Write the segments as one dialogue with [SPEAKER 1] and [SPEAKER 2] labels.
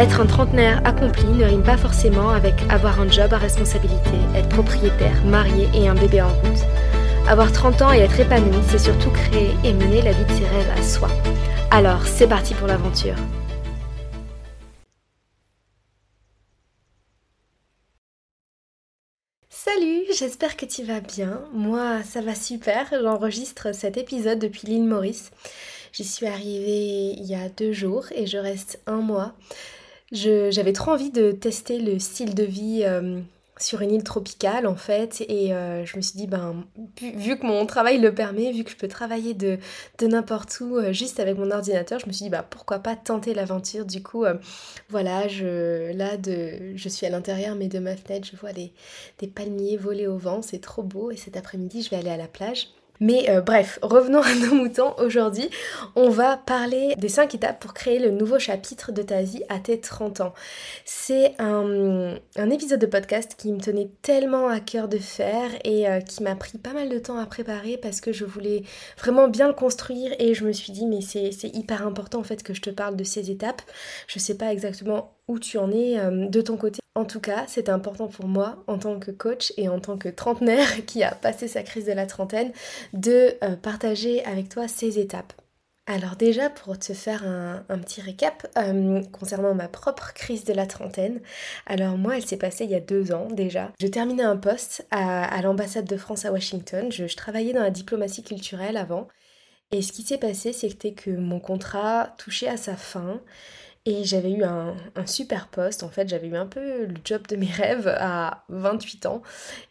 [SPEAKER 1] Être un trentenaire accompli ne rime pas forcément avec avoir un job à responsabilité, être propriétaire, marié et un bébé en route. Avoir 30 ans et être épanoui, c'est surtout créer et mener la vie de ses rêves à soi. Alors, c'est parti pour l'aventure. Salut, j'espère que tu vas bien. Moi, ça va super. J'enregistre cet épisode depuis l'île Maurice. J'y suis arrivée il y a deux jours et je reste un mois. J'avais trop envie de tester le style de vie euh, sur une île tropicale en fait. Et euh, je me suis dit ben vu, que mon travail le permet, vu que je peux travailler de, n'importe où euh, juste avec mon ordinateur, je me suis dit bah pourquoi pas tenter l'aventure. Du coup voilà je là de je suis à l'intérieur mais de ma fenêtre je vois des, des palmiers voler au vent. C'est trop beau. Et cet après-midi je vais aller à la plage mais euh, bref, revenons à nos moutons. Aujourd'hui, on va parler des 5 étapes pour créer le nouveau chapitre de ta vie à tes 30 ans. C'est un, épisode de podcast qui me tenait tellement à cœur de faire et euh, qui m'a pris pas mal de temps à préparer parce que je voulais vraiment bien le construire et je me suis dit mais c'est hyper important en fait que je te parle de ces étapes. Je sais pas exactement où tu en es euh, de ton côté. En tout cas, c'est important pour moi en tant que coach et en tant que trentenaire qui a passé sa crise de la trentaine de euh, partager avec toi ces étapes. Alors déjà, pour te faire un, petit récap euh, concernant ma propre crise de la trentaine, alors moi, elle s'est passée il y a deux ans déjà. Je terminais un poste à, l'ambassade de France à Washington. je, travaillais dans la diplomatie culturelle avant. Et ce qui s'est passé, c'était que mon contrat touchait à sa fin. Et j'avais eu un, super poste, en fait, j'avais eu un peu le job de mes rêves à 28 ans.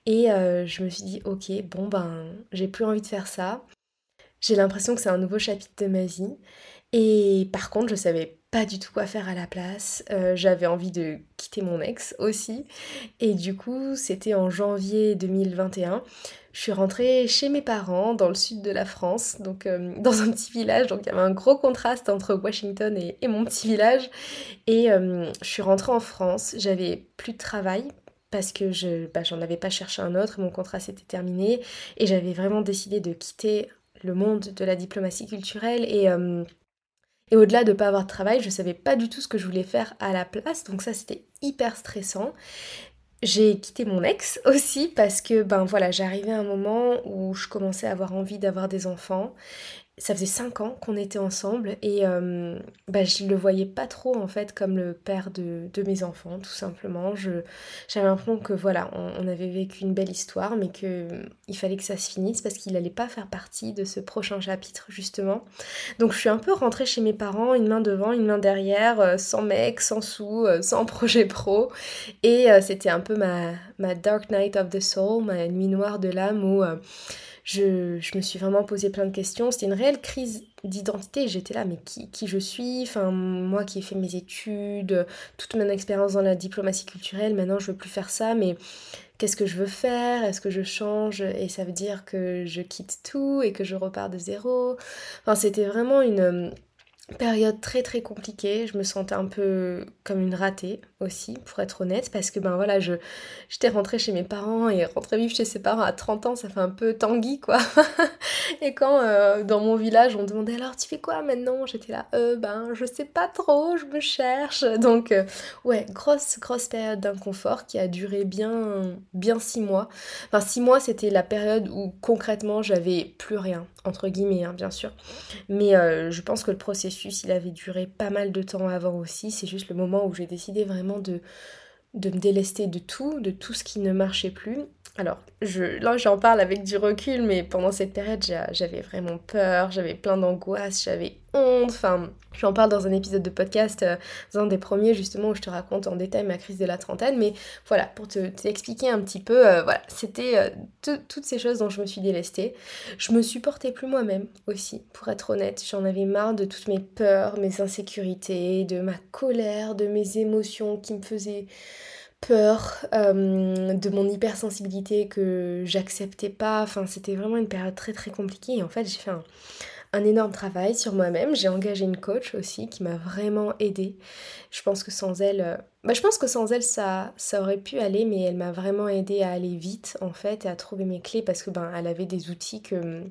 [SPEAKER 1] Et euh, je me suis dit, ok, bon ben, j'ai plus envie de faire ça. J'ai l'impression que c'est un nouveau chapitre de ma vie. Et par contre, je savais pas du tout quoi faire à la place. Euh, j'avais envie de quitter mon ex aussi. Et du coup, c'était en janvier 2021 je suis rentrée chez mes parents dans le sud de la France, donc euh, dans un petit village. Donc il y avait un gros contraste entre Washington et, mon petit village. Et euh, je suis rentrée en France. J'avais plus de travail parce que bah, j'en avais pas cherché un autre. Mon contrat s'était terminé et j'avais vraiment décidé de quitter le monde de la diplomatie culturelle et et au-delà de ne pas avoir de travail, je savais pas du tout ce que je voulais faire à la place, donc ça c'était hyper stressant. J'ai quitté mon ex aussi parce que ben voilà, j'arrivais à un moment où je commençais à avoir envie d'avoir des enfants ça faisait 5 ans qu'on était ensemble et euh, bah, je le voyais pas trop en fait comme le père de, mes enfants tout simplement. J'avais l'impression que voilà, on, avait vécu une belle histoire mais qu'il fallait que ça se finisse parce qu'il allait pas faire partie de ce prochain chapitre justement. Donc je suis un peu rentrée chez mes parents, une main devant, une main derrière, euh, sans mec, sans sous, euh, sans projet pro et c'était un peu ma, ma Dark Night of the Soul, ma nuit noire de l'âme où je, me suis vraiment posé plein de questions. C'était une réelle crise d'identité. J'étais là, mais qui, qui, je suis? Enfin, moi qui ai fait mes études, toute mon expérience dans la diplomatie culturelle, maintenant je veux plus faire ça, mais qu'est-ce que je veux faire? Est-ce que je change? Et ça veut dire que je quitte tout et que je repars de zéro. Enfin, c'était vraiment une période très très compliquée, je me sentais un peu comme une ratée aussi, pour être honnête, parce que ben voilà, je j'étais rentrée chez mes parents et rentrer vivre chez ses parents à 30 ans, ça fait un peu tanguy quoi. et quand euh, dans mon village on demandait alors tu fais quoi maintenant, j'étais là euh ben je sais pas trop, je me cherche. Donc euh, ouais, grosse grosse période d'inconfort qui a duré bien bien six mois. Enfin six mois c'était la période où concrètement j'avais plus rien entre guillemets hein, bien sûr, mais euh, je pense que le processus il avait duré pas mal de temps avant aussi. C'est juste le moment où j'ai décidé vraiment de, me délester de tout, de tout ce qui ne marchait plus. Alors, je, là j'en parle avec du recul, mais pendant cette période j'avais vraiment peur, j'avais plein d'angoisse, j'avais honte, enfin j'en parle dans un épisode de podcast, euh, dans un des premiers justement où je te raconte en détail ma crise de la trentaine, mais voilà, pour te t'expliquer un petit peu, euh, voilà, c'était euh, toutes ces choses dont je me suis délestée. Je me supportais plus moi-même aussi, pour être honnête, j'en avais marre de toutes mes peurs, mes insécurités, de ma colère, de mes émotions qui me faisaient peur euh, de mon hypersensibilité que j'acceptais pas. Enfin, c'était vraiment une période très très compliquée. Et en fait, j'ai fait un, énorme travail sur moi-même. J'ai engagé une coach aussi qui m'a vraiment aidée. Je pense que sans elle, euh, bah, je pense que sans elle ça, ça aurait pu aller, mais elle m'a vraiment aidée à aller vite en fait et à trouver mes clés parce que ben elle avait des outils que,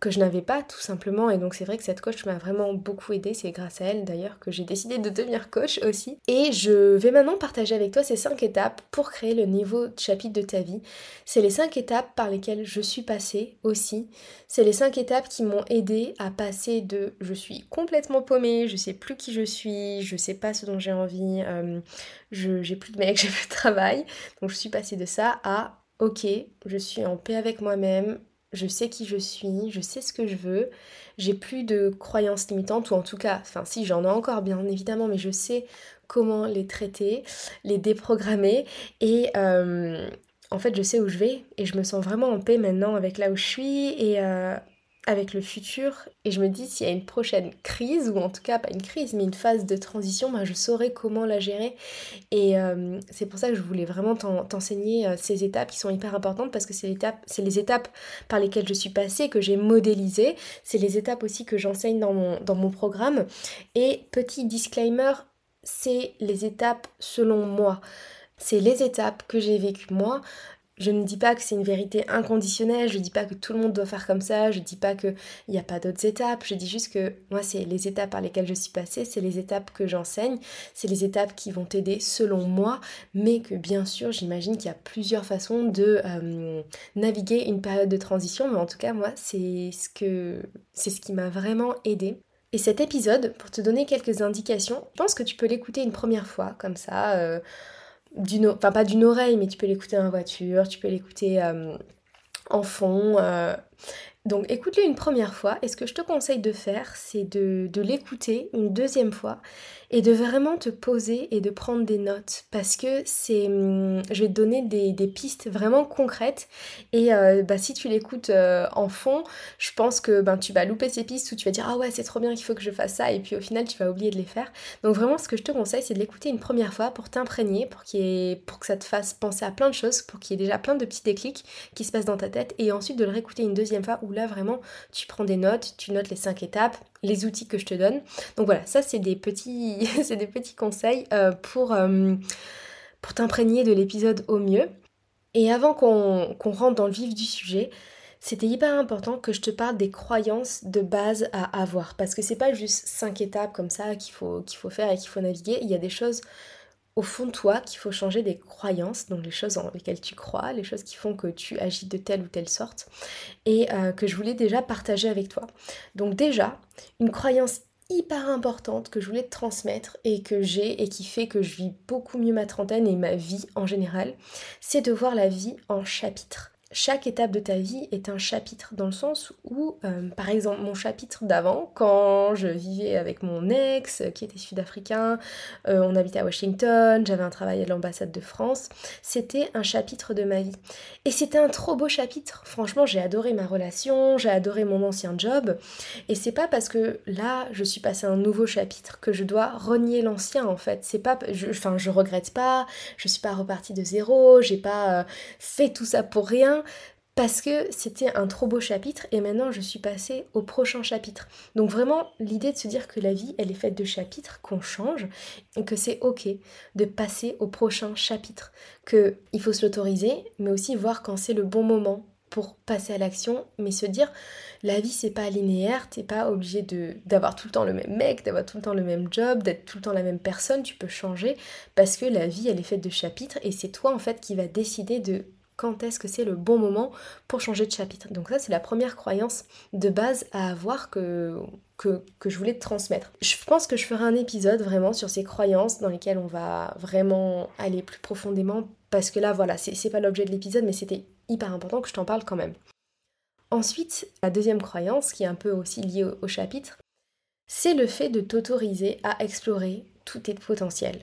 [SPEAKER 1] que je n'avais pas tout simplement et donc c'est vrai que cette coach m'a vraiment beaucoup aidée. C'est grâce à elle d'ailleurs que j'ai décidé de devenir coach aussi. Et je vais maintenant partager avec toi ces cinq étapes pour créer le niveau chapitre de ta vie. C'est les cinq étapes par lesquelles je suis passée aussi. C'est les cinq étapes qui m'ont aidée à passer de je suis complètement paumée, je sais plus qui je suis, je sais pas ce dont j'ai envie, euh, j'ai plus de mec, j'ai plus de travail. Donc je suis passée de ça à ok, je suis en paix avec moi-même, je sais qui je suis, je sais ce que je veux, j'ai plus de croyances limitantes, ou en tout cas, enfin si j'en ai encore bien évidemment, mais je sais comment les traiter, les déprogrammer, et euh, en fait je sais où je vais, et je me sens vraiment en paix maintenant avec là où je suis, et euh, avec le futur et je me dis s'il y a une prochaine crise ou en tout cas pas une crise mais une phase de transition ben, je saurai comment la gérer. Et euh, c'est pour ça que je voulais vraiment t'enseigner euh, ces étapes qui sont hyper importantes parce que c'est les étapes par lesquelles je suis passée que j'ai modélisées. C'est les étapes aussi que j'enseigne dans mon, dans mon programme. Et petit disclaimer c'est les étapes selon moi. C'est les étapes que j'ai vécues moi. Je ne dis pas que c'est une vérité inconditionnelle, je ne dis pas que tout le monde doit faire comme ça, je ne dis pas qu'il n'y a pas d'autres étapes, je dis juste que moi c'est les étapes par lesquelles je suis passée, c'est les étapes que j'enseigne, c'est les étapes qui vont t'aider selon moi, mais que bien sûr j'imagine qu'il y a plusieurs façons de euh, naviguer une période de transition, mais en tout cas moi c'est ce, que, c'est ce qui m'a vraiment aidé. Et cet épisode, pour te donner quelques indications, je pense que tu peux l'écouter une première fois, comme ça. Euh, d'une, enfin pas d'une oreille, mais tu peux l'écouter en voiture, tu peux l'écouter euh, en fond. Euh. Donc écoute-le une première fois et ce que je te conseille de faire, c'est de, de l'écouter une deuxième fois et de vraiment te poser et de prendre des notes parce que c'est hum, je vais te donner des, pistes vraiment concrètes et euh, bah, si tu l'écoutes euh, en fond je pense que ben, tu vas louper ces pistes où tu vas dire ah ouais c'est trop bien il faut que je fasse ça et puis au final tu vas oublier de les faire. Donc vraiment ce que je te conseille c'est de l'écouter une première fois pour t'imprégner pour, qu'il pour que ça te fasse penser à plein de choses pour qu'il y ait déjà plein de petits déclics qui se passent dans ta tête et ensuite de le réécouter une deuxième fois où là vraiment tu prends des notes tu notes les cinq étapes les outils que je te donne. Donc voilà, ça c'est des petits, c'est des petits conseils euh, pour, euh, pour t'imprégner de l'épisode au mieux. Et avant qu'on rentre dans le vif du sujet, c'était hyper important que je te parle des croyances de base à avoir. Parce que c'est pas juste cinq étapes comme ça qu'il faut, qu'il faut faire et qu'il faut naviguer. Il y a des choses au fond de toi qu'il faut changer des croyances, donc les choses en lesquelles tu crois, les choses qui font que tu agis de telle ou telle sorte, et euh, que je voulais déjà partager avec toi. Donc déjà, une croyance hyper importante que je voulais te transmettre et que j'ai et qui fait que je vis beaucoup mieux ma trentaine et ma vie en général, c'est de voir la vie en chapitres chaque étape de ta vie est un chapitre, dans le sens où, euh, par exemple, mon chapitre d'avant, quand je vivais avec mon ex, qui était sud-africain, euh, on habitait à Washington, j'avais un travail à l'ambassade de France, c'était un chapitre de ma vie. Et c'était un trop beau chapitre. Franchement, j'ai adoré ma relation, j'ai adoré mon ancien job, et c'est pas parce que là, je suis passée à un nouveau chapitre que je dois renier l'ancien, en fait. C'est pas, enfin, je, regrette pas, je suis pas repartie de zéro, j'ai pas euh, fait tout ça pour rien parce que c'était un trop beau chapitre et maintenant je suis passée au prochain chapitre. Donc vraiment l'idée de se dire que la vie elle est faite de chapitres, qu'on change et que c'est ok de passer au prochain chapitre, que il faut se l'autoriser mais aussi voir quand c'est le bon moment pour passer à l'action, mais se dire la vie c'est pas linéaire, t'es pas obligé de d'avoir tout le temps le même mec, d'avoir tout le temps le même job, d'être tout le temps la même personne, tu peux changer parce que la vie elle est faite de chapitres et c'est toi en fait qui va décider de quand est-ce que c'est le bon moment pour changer de chapitre. Donc ça c'est la première croyance de base à avoir que, je voulais te transmettre. Je pense que je ferai un épisode vraiment sur ces croyances dans lesquelles on va vraiment aller plus profondément parce que là voilà, c'est pas l'objet de l'épisode mais c'était hyper important que je t'en parle quand même. Ensuite, la deuxième croyance qui est un peu aussi liée au, au chapitre, c'est le fait de t'autoriser à explorer tous tes potentiels.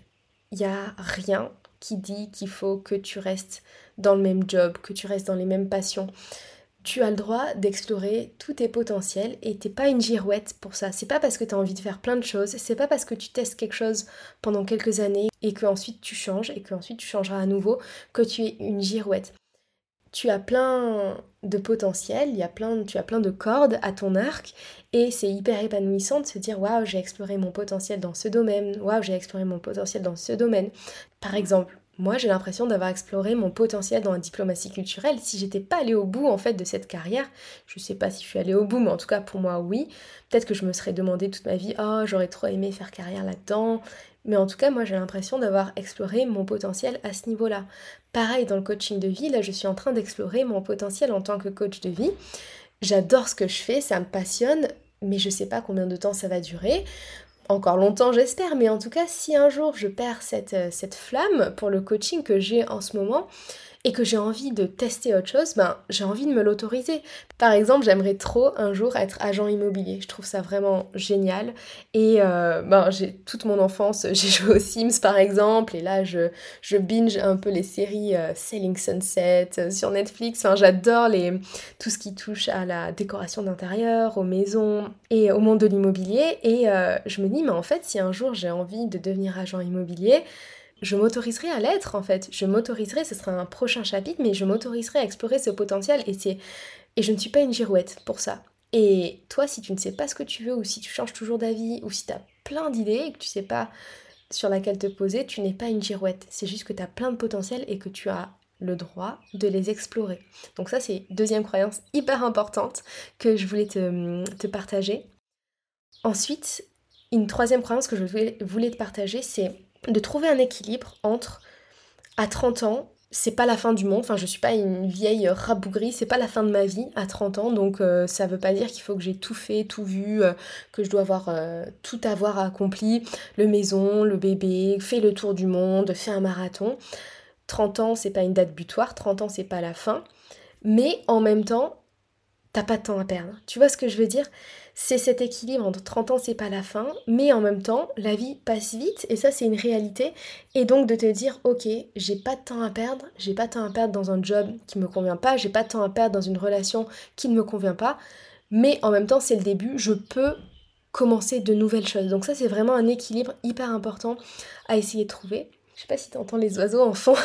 [SPEAKER 1] Il n'y a rien qui dit qu'il faut que tu restes dans le même job, que tu restes dans les mêmes passions. tu as le droit d'explorer tous tes potentiels et t'es pas une girouette pour ça. C'est pas parce que tu as envie de faire plein de choses, c'est pas parce que tu testes quelque chose pendant quelques années et que ensuite tu changes et que ensuite tu changeras à nouveau que tu es une girouette. Tu as plein de potentiel, il y a plein, tu as plein de cordes à ton arc et c'est hyper épanouissant de se dire waouh, j'ai exploré mon potentiel dans ce domaine, waouh, j'ai exploré mon potentiel dans ce domaine. Par exemple, moi, j'ai l'impression d'avoir exploré mon potentiel dans la diplomatie culturelle. Si j'étais pas allée au bout en fait de cette carrière, je sais pas si je suis allée au bout, mais en tout cas pour moi oui. Peut-être que je me serais demandé toute ma vie, oh j'aurais trop aimé faire carrière là-dedans. Mais en tout cas, moi j'ai l'impression d'avoir exploré mon potentiel à ce niveau-là. Pareil dans le coaching de vie, là je suis en train d'explorer mon potentiel en tant que coach de vie. J'adore ce que je fais, ça me passionne, mais je sais pas combien de temps ça va durer encore longtemps j'espère, mais en tout cas si un jour je perds cette, euh, cette flamme pour le coaching que j'ai en ce moment, et que j'ai envie de tester autre chose, ben j'ai envie de me l'autoriser. Par exemple, j'aimerais trop un jour être agent immobilier. Je trouve ça vraiment génial. Et euh, ben j'ai toute mon enfance, j'ai joué aux Sims par exemple, et là je, binge un peu les séries euh, Selling Sunset euh, sur Netflix. J'adore tout ce qui touche à la décoration d'intérieur, aux maisons et au monde de l'immobilier. Et je me dis, mais en fait, si un jour j'ai envie de devenir agent immobilier, je m'autoriserai à l'être en fait. Je m'autoriserai, ce sera un prochain chapitre, mais je m'autoriserai à explorer ce potentiel et c'est et je ne suis pas une girouette pour ça. Et toi, si tu ne sais pas ce que tu veux ou si tu changes toujours d'avis ou si tu as plein d'idées et que tu sais pas sur laquelle te poser, tu n'es pas une girouette. C'est juste que tu as plein de potentiel et que tu as le droit de les explorer. Donc ça, c'est deuxième croyance hyper importante que je voulais te, te partager. Ensuite, une troisième croyance que je voulais te partager, c'est de trouver un équilibre entre à 30 ans, c'est pas la fin du monde, enfin je suis pas une vieille rabougrie, c'est pas la fin de ma vie à 30 ans, donc euh, ça veut pas dire qu'il faut que j'ai tout fait, tout vu, euh, que je dois avoir euh, tout avoir accompli, le maison, le bébé, fait le tour du monde, fait un marathon. 30 ans, c'est pas une date butoir, 30 ans, c'est pas la fin, mais en même temps, t'as pas de temps à perdre. Tu vois ce que je veux dire? C'est cet équilibre entre 30 ans, c'est pas la fin, mais en même temps, la vie passe vite et ça, c'est une réalité. Et donc de te dire, ok, j'ai pas de temps à perdre, j'ai pas de temps à perdre dans un job qui me convient pas, j'ai pas de temps à perdre dans une relation qui ne me convient pas, mais en même temps, c'est le début, je peux commencer de nouvelles choses. Donc ça, c'est vraiment un équilibre hyper important à essayer de trouver. Je sais pas si tu entends les oiseaux en fond.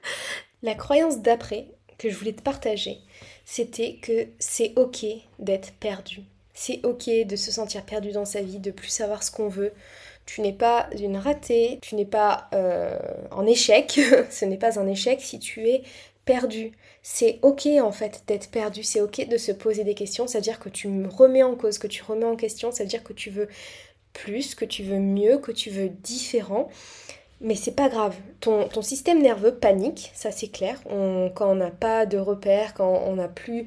[SPEAKER 1] la croyance d'après que je voulais te partager, c'était que c'est ok d'être perdu. C'est ok de se sentir perdu dans sa vie, de plus savoir ce qu'on veut. Tu n'es pas une ratée, tu n'es pas euh, en échec. ce n'est pas un échec si tu es perdu. C'est ok en fait d'être perdu, c'est ok de se poser des questions, c'est-à-dire que tu me remets en cause, que tu remets en question, c'est-à-dire que tu veux plus, que tu veux mieux, que tu veux différent. Mais c'est pas grave. Ton, système nerveux panique, ça c'est clair. quand on n'a pas de repères, quand on n'a plus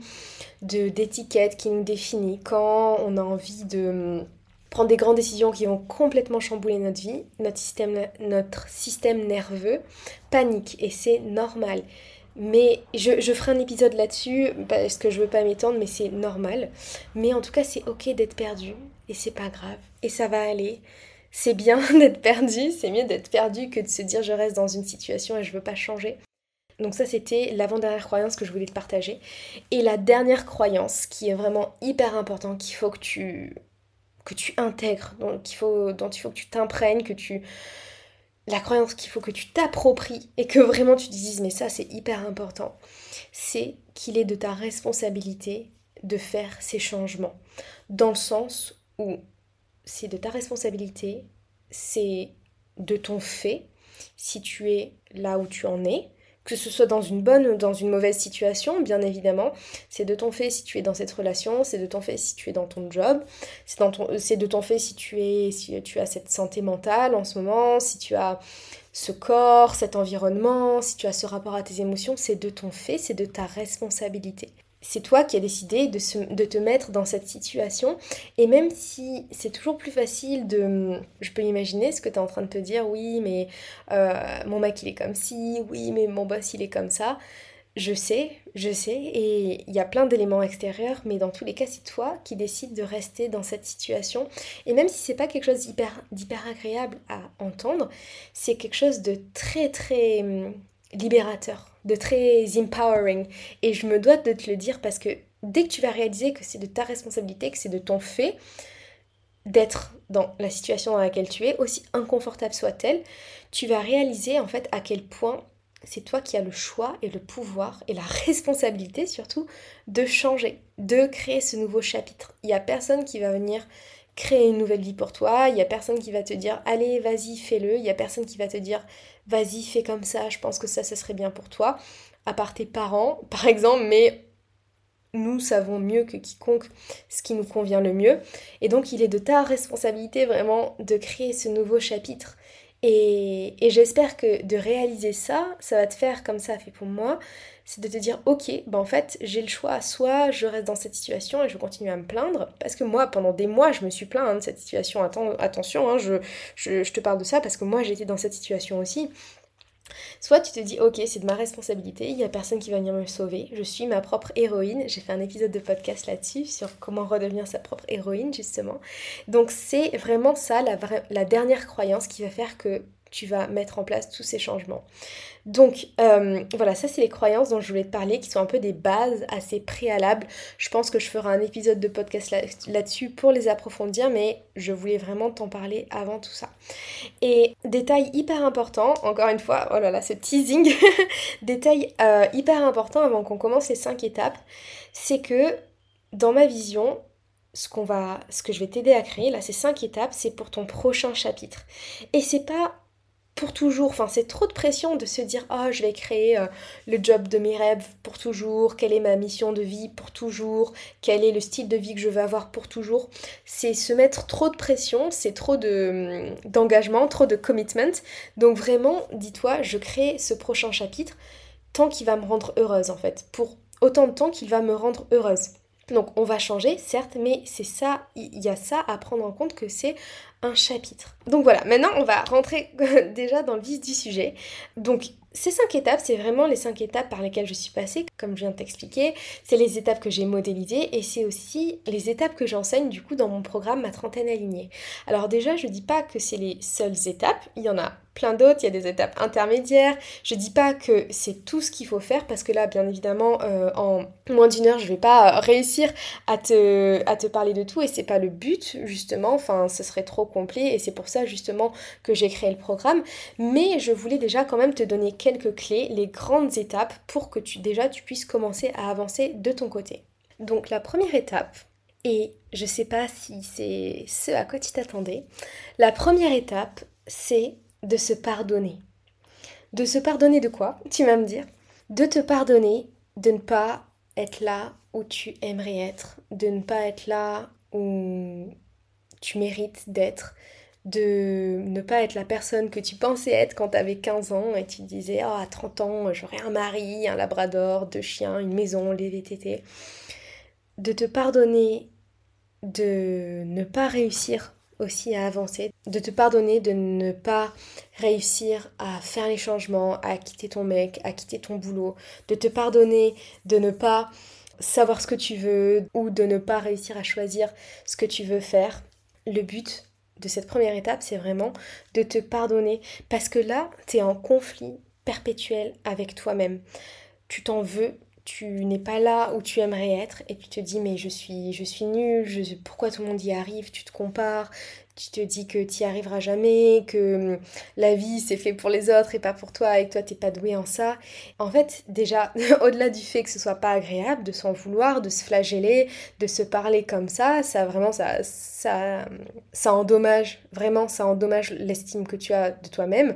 [SPEAKER 1] d'étiquette qui nous définit, quand on a envie de hum, prendre des grandes décisions qui vont complètement chambouler notre vie, notre système, notre nerveux panique et c'est normal. Mais je, je, ferai un épisode là-dessus parce que je veux pas m'étendre, mais c'est normal. Mais en tout cas, c'est ok d'être perdu et c'est pas grave et ça va aller c'est bien d'être perdu, c'est mieux d'être perdu que de se dire je reste dans une situation et je veux pas changer. Donc ça c'était l'avant-dernière croyance que je voulais te partager. Et la dernière croyance qui est vraiment hyper importante, qu'il faut que tu que intègres, donc il faut, dont il faut que tu t'imprègnes, que tu la croyance qu'il faut que tu t'appropries et que vraiment tu te dises mais ça c'est hyper important, c'est qu'il est de ta responsabilité de faire ces changements. Dans le sens où c'est de ta responsabilité, c'est de ton fait, si tu es là où tu en es, que ce soit dans une bonne ou dans une mauvaise situation, bien évidemment, c'est de ton fait si tu es dans cette relation, c'est de ton fait si tu es dans ton job, c'est de ton fait si tu es si tu as cette santé mentale en ce moment, si tu as ce corps, cet environnement, si tu as ce rapport à tes émotions, c'est de ton fait, c'est de ta responsabilité c'est toi qui as décidé de, te mettre dans cette situation. Et même si c'est toujours plus facile de... Je peux imaginer ce que tu es en train de te dire, oui, mais euh, mon mec il est comme ci, oui, mais mon boss il est comme ça. Je sais, je sais, et il y a plein d'éléments extérieurs, mais dans tous les cas, c'est toi qui décides de rester dans cette situation. Et même si c'est pas quelque chose d'hyper agréable à entendre, c'est quelque chose de très très hum, libérateur de très empowering. Et je me dois de te le dire parce que dès que tu vas réaliser que c'est de ta responsabilité, que c'est de ton fait, d'être dans la situation dans laquelle tu es, aussi inconfortable soit-elle, tu vas réaliser en fait à quel point c'est toi qui as le choix et le pouvoir et la responsabilité surtout de changer, de créer ce nouveau chapitre. Il n'y a personne qui va venir créer une nouvelle vie pour toi, il n'y a personne qui va te dire allez vas-y fais-le, il n'y a personne qui va te dire vas-y fais comme ça, je pense que ça ce serait bien pour toi, à part tes parents par exemple, mais nous savons mieux que quiconque ce qui nous convient le mieux. Et donc il est de ta responsabilité vraiment de créer ce nouveau chapitre. Et, j'espère que de réaliser ça, ça va te faire comme ça fait pour moi, c'est de te dire ok, ben en fait j'ai le choix, soit je reste dans cette situation et je continue à me plaindre, parce que moi pendant des mois je me suis plaint de cette situation, attention, hein, je, je, te parle de ça parce que moi j'étais dans cette situation aussi, Soit tu te dis ok c'est de ma responsabilité, il n'y a personne qui va venir me sauver, je suis ma propre héroïne, j'ai fait un épisode de podcast là-dessus sur comment redevenir sa propre héroïne justement. Donc c'est vraiment ça la, la dernière croyance qui va faire que tu vas mettre en place tous ces changements. Donc euh, voilà, ça c'est les croyances dont je voulais te parler, qui sont un peu des bases assez préalables. Je pense que je ferai un épisode de podcast là-dessus pour les approfondir, mais je voulais vraiment t'en parler avant tout ça. Et détail hyper important, encore une fois, oh là là, ce teasing, détail euh, hyper important avant qu'on commence les 5 étapes, c'est que dans ma vision, ce qu'on va ce que je vais t'aider à créer là ces cinq étapes c'est pour ton prochain chapitre et c'est pas pour toujours. Enfin, c'est trop de pression de se dire oh, je vais créer euh, le job de mes rêves pour toujours, quelle est ma mission de vie pour toujours, quel est le style de vie que je veux avoir pour toujours. C'est se mettre trop de pression, c'est trop hum, d'engagement, trop de commitment. Donc vraiment, dis-toi, je crée ce prochain chapitre tant qu'il va me rendre heureuse en fait, pour autant de temps qu'il va me rendre heureuse. Donc on va changer, certes, mais c'est ça, il y a ça à prendre en compte que c'est un chapitre. Donc voilà, maintenant on va rentrer déjà dans le vif du sujet. Donc ces cinq étapes, c'est vraiment les cinq étapes par lesquelles je suis passée, comme je viens de t'expliquer. C'est les étapes que j'ai modélisées et c'est aussi les étapes que j'enseigne du coup dans mon programme Ma trentaine alignée. Alors déjà, je dis pas que c'est les seules étapes, il y en a plein d'autres, il y a des étapes intermédiaires. Je dis pas que c'est tout ce qu'il faut faire parce que là, bien évidemment, euh, en moins d'une heure, je vais pas réussir à te, à te parler de tout et c'est pas le but justement. Enfin, ce serait trop complet et c'est pour ça justement que j'ai créé le programme. Mais je voulais déjà quand même te donner quelques clés, les grandes étapes pour que tu déjà tu puisses commencer à avancer de ton côté. Donc la première étape, et je sais pas si c'est ce à quoi tu t'attendais, la première étape, c'est de se pardonner. De se pardonner de quoi Tu vas me dire? De te pardonner de ne pas être là où tu aimerais être, de ne pas être là où tu mérites d'être, de ne pas être la personne que tu pensais être quand tu avais 15 ans et tu disais oh, à 30 ans j'aurai un mari, un labrador, deux chiens, une maison, les VTT. De te pardonner de ne pas réussir aussi à avancer, de te pardonner de ne pas réussir à faire les changements, à quitter ton mec, à quitter ton boulot, de te pardonner de ne pas savoir ce que tu veux ou de ne pas réussir à choisir ce que tu veux faire. Le but de cette première étape, c'est vraiment de te pardonner parce que là, tu es en conflit perpétuel avec toi-même. Tu t'en veux tu n'es pas là où tu aimerais être et tu te dis mais je suis je suis nulle, je, pourquoi tout le monde y arrive, tu te compares, tu te dis que tu n'y arriveras jamais, que hum, la vie c'est fait pour les autres et pas pour toi et que toi t'es pas doué en ça. En fait, déjà, au-delà du fait que ce soit pas agréable de s'en vouloir, de se flageller, de se parler comme ça, ça vraiment ça ça ça endommage vraiment ça endommage l'estime que tu as de toi-même.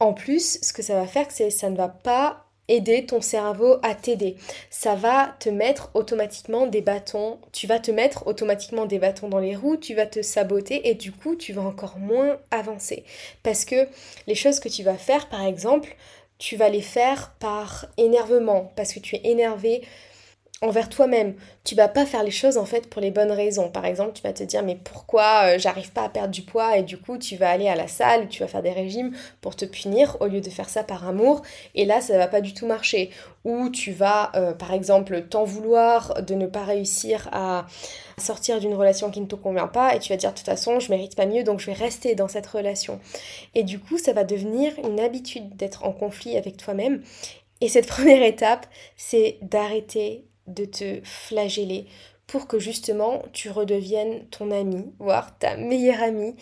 [SPEAKER 1] En plus, ce que ça va faire, c'est ça ne va pas aider ton cerveau à t'aider. Ça va te mettre automatiquement des bâtons, tu vas te mettre automatiquement des bâtons dans les roues, tu vas te saboter et du coup tu vas encore moins avancer. Parce que les choses que tu vas faire par exemple, tu vas les faire par énervement, parce que tu es énervé envers toi-même. Tu vas pas faire les choses en fait pour les bonnes raisons. Par exemple, tu vas te dire mais pourquoi euh, j'arrive pas à perdre du poids et du coup tu vas aller à la salle, tu vas faire des régimes pour te punir au lieu de faire ça par amour et là ça va pas du tout marcher. Ou tu vas euh, par exemple t'en vouloir de ne pas réussir à sortir d'une relation qui ne te convient pas et tu vas dire de toute façon je mérite pas mieux donc je vais rester dans cette relation. Et du coup ça va devenir une habitude d'être en conflit avec toi-même et cette première étape, c'est d'arrêter de te flageller pour que justement tu redeviennes ton ami, voire ta meilleure amie,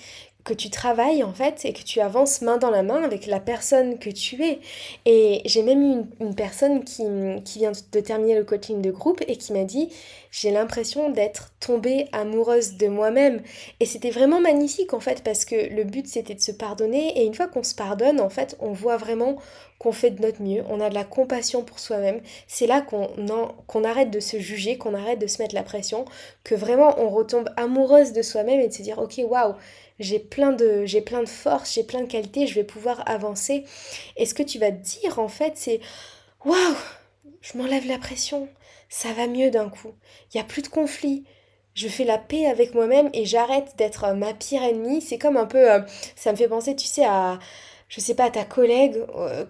[SPEAKER 1] que tu travailles en fait et que tu avances main dans la main avec la personne que tu es. Et j'ai même eu une, personne qui, qui, vient de terminer le coaching de groupe et qui m'a dit j'ai l'impression d'être tombée amoureuse de moi-même. Et c'était vraiment magnifique en fait parce que le but c'était de se pardonner et une fois qu'on se pardonne en fait on voit vraiment qu'on fait de notre mieux, on a de la compassion pour soi-même. C'est là qu'on arrête de se juger, qu'on arrête de se mettre la pression, que vraiment on retombe amoureuse de soi-même et de se dire ok waouh j'ai plein de j'ai plein de force, j'ai plein de qualités, je vais pouvoir avancer. Et ce que tu vas te dire en fait, c'est waouh, je m'enlève la pression, ça va mieux d'un coup. Il y a plus de conflit. Je fais la paix avec moi-même et j'arrête d'être euh, ma pire ennemie. C'est comme un peu euh, ça me fait penser, tu sais à je sais pas, à ta collègue euh,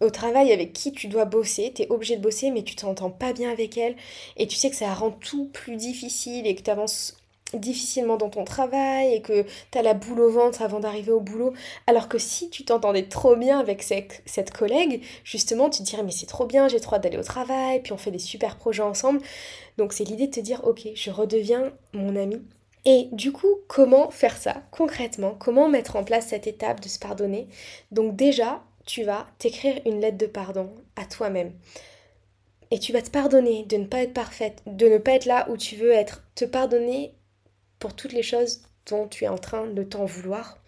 [SPEAKER 1] au travail avec qui tu dois bosser, tu es obligé de bosser mais tu t'entends pas bien avec elle et tu sais que ça rend tout plus difficile et que tu avances difficilement dans ton travail et que tu as la boule au ventre avant d'arriver au boulot. Alors que si tu t'entendais trop bien avec cette, collègue, justement, tu te dirais mais c'est trop bien, j'ai trop hâte d'aller au travail, puis on fait des super projets ensemble. Donc c'est l'idée de te dire ok, je redeviens mon ami. Et du coup, comment faire ça concrètement? Comment mettre en place cette étape de se pardonner? Donc déjà, tu vas t'écrire une lettre de pardon à toi-même. Et tu vas te pardonner de ne pas être parfaite, de ne pas être là où tu veux être. Te pardonner pour toutes les choses dont tu es en train de t'en vouloir.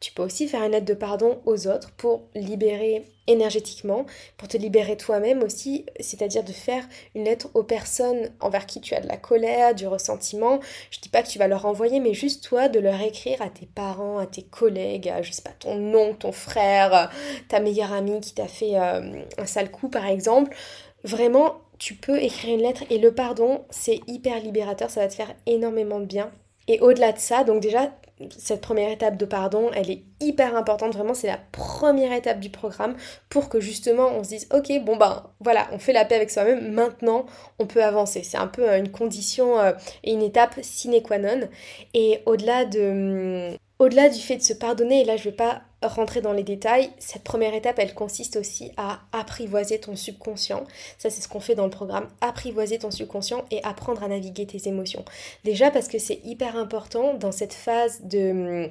[SPEAKER 1] Tu peux aussi faire une lettre de pardon aux autres pour libérer énergétiquement, pour te libérer toi-même aussi, c'est-à-dire de faire une lettre aux personnes envers qui tu as de la colère, du ressentiment. Je dis pas que tu vas leur envoyer, mais juste toi de leur écrire à tes parents, à tes collègues, à je sais pas ton oncle, ton frère, ta meilleure amie qui t'a fait euh, un sale coup par exemple. Vraiment, tu peux écrire une lettre et le pardon, c'est hyper libérateur, ça va te faire énormément de bien. Et au-delà de ça, donc déjà, cette première étape de pardon, elle est hyper importante, vraiment c'est la première étape du programme pour que justement on se dise ok bon ben voilà on fait la paix avec soi-même, maintenant on peut avancer. C'est un peu euh, une condition euh, et une étape sine qua non. Et au-delà de au-delà du fait de se pardonner, et là je vais pas rentrer dans les détails, cette première étape elle consiste aussi à apprivoiser ton subconscient. Ça c'est ce qu'on fait dans le programme, apprivoiser ton subconscient et apprendre à naviguer tes émotions. Déjà parce que c'est hyper important dans cette phase de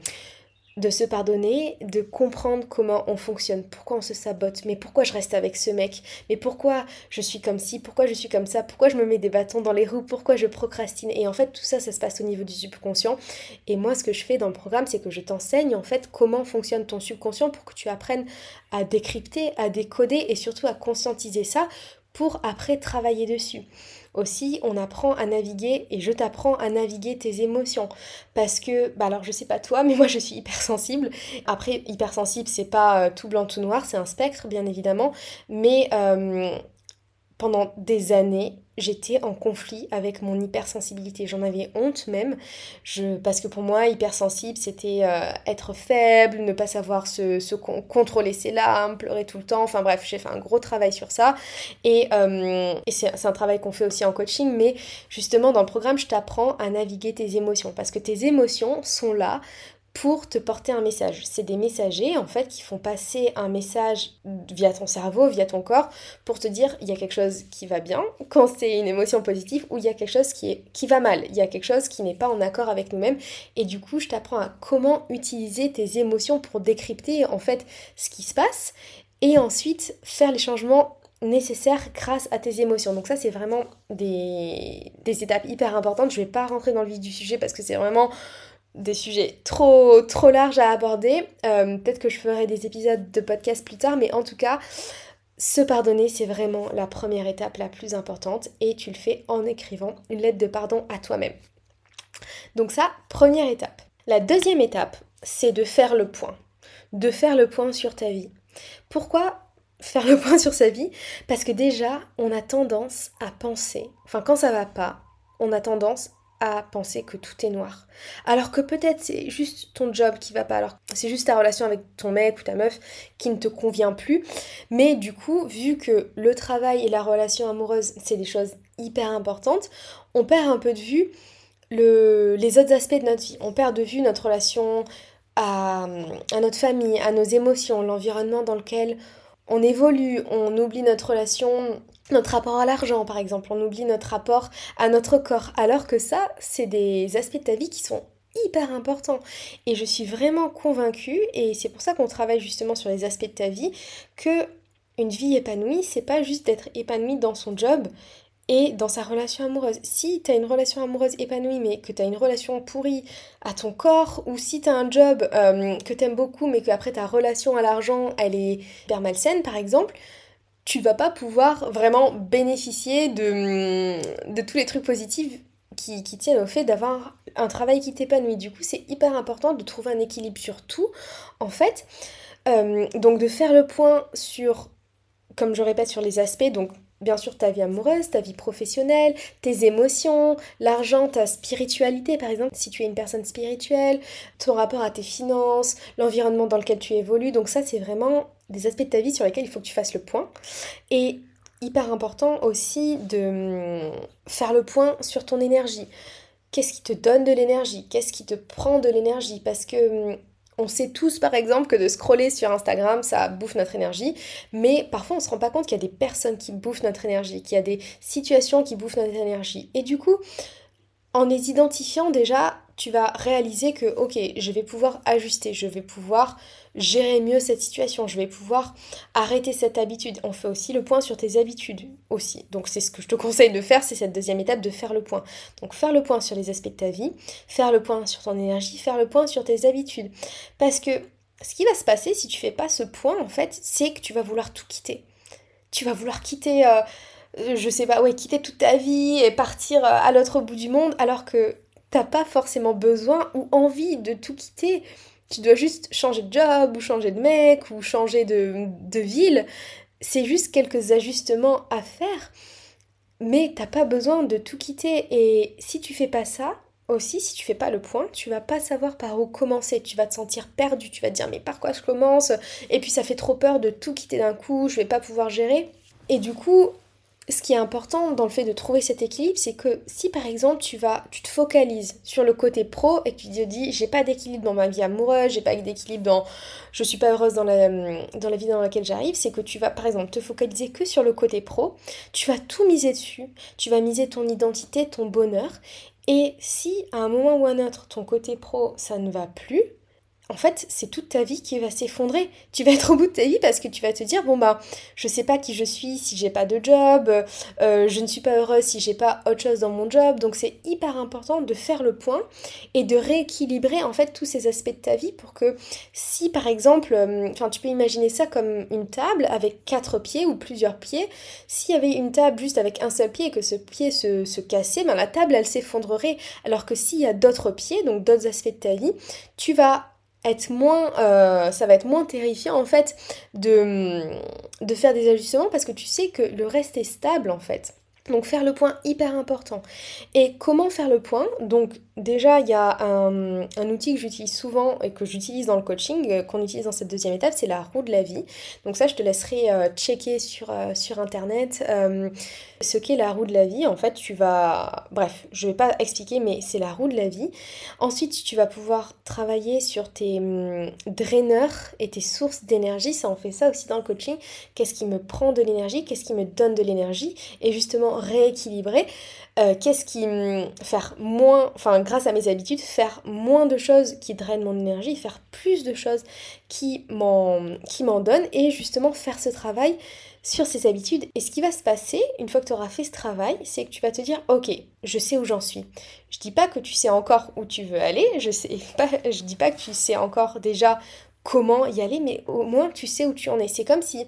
[SPEAKER 1] de se pardonner, de comprendre comment on fonctionne, pourquoi on se sabote, mais pourquoi je reste avec ce mec, mais pourquoi je suis comme ci, pourquoi je suis comme ça, pourquoi je me mets des bâtons dans les roues, pourquoi je procrastine. Et en fait, tout ça, ça se passe au niveau du subconscient. Et moi, ce que je fais dans le programme, c'est que je t'enseigne en fait comment fonctionne ton subconscient pour que tu apprennes à décrypter, à décoder et surtout à conscientiser ça pour après travailler dessus. Aussi, on apprend à naviguer et je t'apprends à naviguer tes émotions. Parce que, bah alors je sais pas toi, mais moi je suis hypersensible. Après, hypersensible, c'est pas euh, tout blanc, tout noir, c'est un spectre, bien évidemment. Mais euh, pendant des années, j'étais en conflit avec mon hypersensibilité. J'en avais honte même, parce que pour moi, hypersensible, c'était euh, être faible, ne pas savoir se, contrôler ses larmes, pleurer tout le temps. Enfin bref, j'ai fait un gros travail sur ça. Et, euh, et c'est un travail qu'on fait aussi en coaching, mais justement dans le programme, je t'apprends à naviguer tes émotions, parce que tes émotions sont là pour te porter un message. C'est des messagers en fait qui font passer un message via ton cerveau, via ton corps, pour te dire il y a quelque chose qui va bien quand c'est une émotion positive ou il y a quelque chose qui, va mal, il y a quelque chose qui n'est pas en accord avec nous-mêmes. Et du coup, je t'apprends à comment utiliser tes émotions pour décrypter en fait ce qui se passe et ensuite faire les changements nécessaires grâce à tes émotions. Donc ça c'est vraiment des, étapes hyper importantes. Je vais pas rentrer dans le vif du sujet parce que c'est vraiment des sujets trop, trop larges à aborder. Euh, peut-être que je ferai des épisodes de podcast plus tard, mais en tout cas, se pardonner, c'est vraiment la première étape la plus importante et tu le fais en écrivant une lettre de pardon à toi-même. Donc ça, première étape. La deuxième étape, c'est de faire le point. De faire le point sur ta vie. Pourquoi faire le point sur sa vie? Parce que déjà, on a tendance à penser, enfin quand ça va pas, on a tendance penser que tout est noir. Alors que peut-être c'est juste ton job qui va pas, alors c'est juste ta relation avec ton mec ou ta meuf qui ne te convient plus. Mais du coup, vu que le travail et la relation amoureuse, c'est des choses hyper importantes, on perd un peu de vue le, les autres aspects de notre vie. On perd de vue notre relation à, à notre famille, à nos émotions, l'environnement dans lequel on évolue, on oublie notre relation notre rapport à l'argent par exemple, on oublie notre rapport à notre corps, alors que ça, c'est des aspects de ta vie qui sont hyper importants. Et je suis vraiment convaincue, et c'est pour ça qu'on travaille justement sur les aspects de ta vie, que une vie épanouie, c'est pas juste d'être épanoui dans son job et dans sa relation amoureuse. Si tu as une relation amoureuse épanouie mais que tu as une relation pourrie à ton corps, ou si tu as un job euh, que tu aimes beaucoup mais qu'après ta relation à l'argent elle est hyper malsaine par exemple, tu vas pas pouvoir vraiment bénéficier de, tous les trucs positifs qui, qui tiennent au fait d'avoir un travail qui t'épanouit. Du coup, c'est hyper important de trouver un équilibre sur tout, en fait. Euh, donc de faire le point sur, comme je répète, sur les aspects, donc bien sûr ta vie amoureuse, ta vie professionnelle, tes émotions, l'argent, ta spiritualité par exemple, si tu es une personne spirituelle, ton rapport à tes finances, l'environnement dans lequel tu évolues. Donc ça c'est vraiment des aspects de ta vie sur lesquels il faut que tu fasses le point. Et hyper important aussi de hum, faire le point sur ton énergie. Qu'est-ce qui te donne de l'énergie? Qu'est-ce qui te prend de l'énergie? Parce que hum, on sait tous par exemple que de scroller sur Instagram, ça bouffe notre énergie, mais parfois on se rend pas compte qu'il y a des personnes qui bouffent notre énergie, qu'il y a des situations qui bouffent notre énergie. Et du coup, en les identifiant déjà, tu vas réaliser que ok, je vais pouvoir ajuster, je vais pouvoir gérer mieux cette situation, je vais pouvoir arrêter cette habitude. On fait aussi le point sur tes habitudes aussi. Donc c'est ce que je te conseille de faire, c'est cette deuxième étape de faire le point. Donc faire le point sur les aspects de ta vie, faire le point sur ton énergie, faire le point sur tes habitudes. Parce que ce qui va se passer si tu fais pas ce point en fait, c'est que tu vas vouloir tout quitter. Tu vas vouloir quitter euh, je sais pas, ouais, quitter toute ta vie et partir euh, à l'autre bout du monde alors que t'as pas forcément besoin ou envie de tout quitter tu dois juste changer de job ou changer de mec ou changer de, ville. C'est juste quelques ajustements à faire. Mais t'as pas besoin de tout quitter. Et si tu fais pas ça, aussi, si tu fais pas le point, tu vas pas savoir par où commencer. Tu vas te sentir perdu. Tu vas te dire, mais par quoi je commence? Et puis ça fait trop peur de tout quitter d'un coup. Je vais pas pouvoir gérer. Et du coup, ce qui est important dans le fait de trouver cet équilibre, c'est que si par exemple tu vas, tu te focalises sur le côté pro et que tu te dis j'ai pas d'équilibre dans ma vie amoureuse, j'ai pas d'équilibre dans je suis pas heureuse dans la, dans la vie dans laquelle j'arrive, c'est que tu vas par exemple te focaliser que sur le côté pro, tu vas tout miser dessus, tu vas miser ton identité, ton bonheur et si à un moment ou un autre ton côté pro ça ne va plus, en fait, c'est toute ta vie qui va s'effondrer. Tu vas être au bout de ta vie parce que tu vas te dire bon bah je sais pas qui je suis si j'ai pas de job, euh, je ne suis pas heureuse si j'ai pas autre chose dans mon job. Donc c'est hyper important de faire le point et de rééquilibrer en fait tous ces aspects de ta vie pour que si par exemple, euh, enfin tu peux imaginer ça comme une table avec quatre pieds ou plusieurs pieds. S'il y avait une table juste avec un seul pied et que ce pied se, se cassait, ben la table elle s'effondrerait. Alors que s'il y a d'autres pieds, donc d'autres aspects de ta vie, tu vas être moins, euh, ça va être moins terrifiant en fait de, de faire des ajustements parce que tu sais que le reste est stable en fait. Donc faire le point hyper important. Et comment faire le point? Donc déjà il y a un, outil que j'utilise souvent et que j'utilise dans le coaching, euh, qu'on utilise dans cette deuxième étape, c'est la roue de la vie. Donc ça je te laisserai euh, checker sur, euh, internet ce qu'est la roue de la vie. En fait tu vas... Bref, je vais pas expliquer mais c'est la roue de la vie. Ensuite tu vas pouvoir travailler sur tes hum, draineurs et tes sources d'énergie. Ça on fait ça aussi dans le coaching. Qu'est-ce qui me prend de l'énergie? Qu'est-ce qui me donne de l'énergie? Et justement rééquilibrer. Qu'est-ce qui me faire moins, enfin grâce à mes habitudes, faire moins de choses qui drainent mon énergie, faire plus de choses qui m'en, donnent et justement faire ce travail sur ces habitudes. Et ce qui va se passer une fois que tu auras fait ce travail, c'est que tu vas te dire ok, je sais où j'en suis. Je dis pas que tu sais encore où tu veux aller, je sais pas, je dis pas que tu sais encore déjà comment y aller, mais au moins tu sais où tu en es. C'est comme si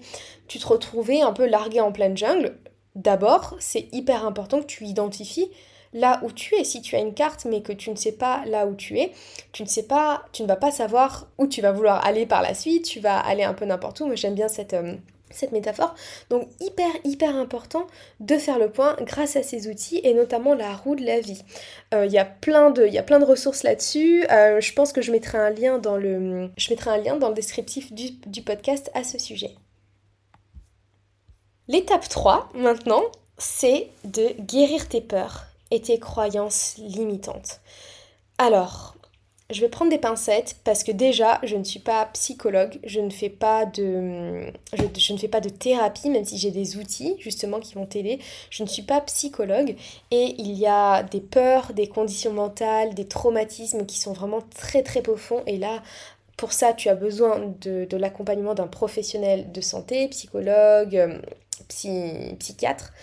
[SPEAKER 1] tu te retrouvais un peu largué en pleine jungle d'abord, c'est hyper important que tu identifies là où tu es. Si tu as une carte mais que tu ne sais pas là où tu es, tu ne sais pas, tu ne vas pas savoir où tu vas vouloir aller par la suite, tu vas aller un peu n'importe où. Moi j'aime bien cette, euh, cette métaphore. Donc hyper hyper important de faire le point grâce à ces outils et notamment la roue de la vie. Euh, il y, a plein de, y a plein de ressources là-dessus. Euh, je pense que je mettrai un lien dans le, je mettrai un lien dans le descriptif du, du podcast à ce sujet. L'étape 3, maintenant, c'est de guérir tes peurs et tes croyances limitantes. Alors, je vais prendre des pincettes parce que déjà, je ne suis pas psychologue, je ne fais pas de, je, ne fais pas de thérapie, même si j'ai des outils justement qui vont t'aider. Je ne suis pas psychologue et il y a des peurs, des conditions mentales, des traumatismes qui sont vraiment très très profonds. Et là, pour ça, tu as besoin de, l'accompagnement d'un professionnel de santé, psychologue, euh, psychiatre.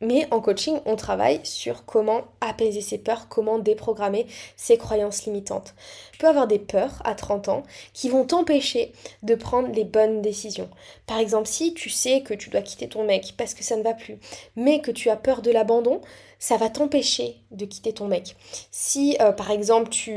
[SPEAKER 1] Mais en coaching, on travaille sur comment apaiser ses peurs, comment déprogrammer ses croyances limitantes. Tu peux avoir des peurs à 30 ans qui vont t'empêcher de prendre les bonnes décisions. Par exemple, si tu sais que tu dois quitter ton mec parce que ça ne va plus, mais que tu as peur de l'abandon, ça va t'empêcher de quitter ton mec. Si euh, par exemple tu,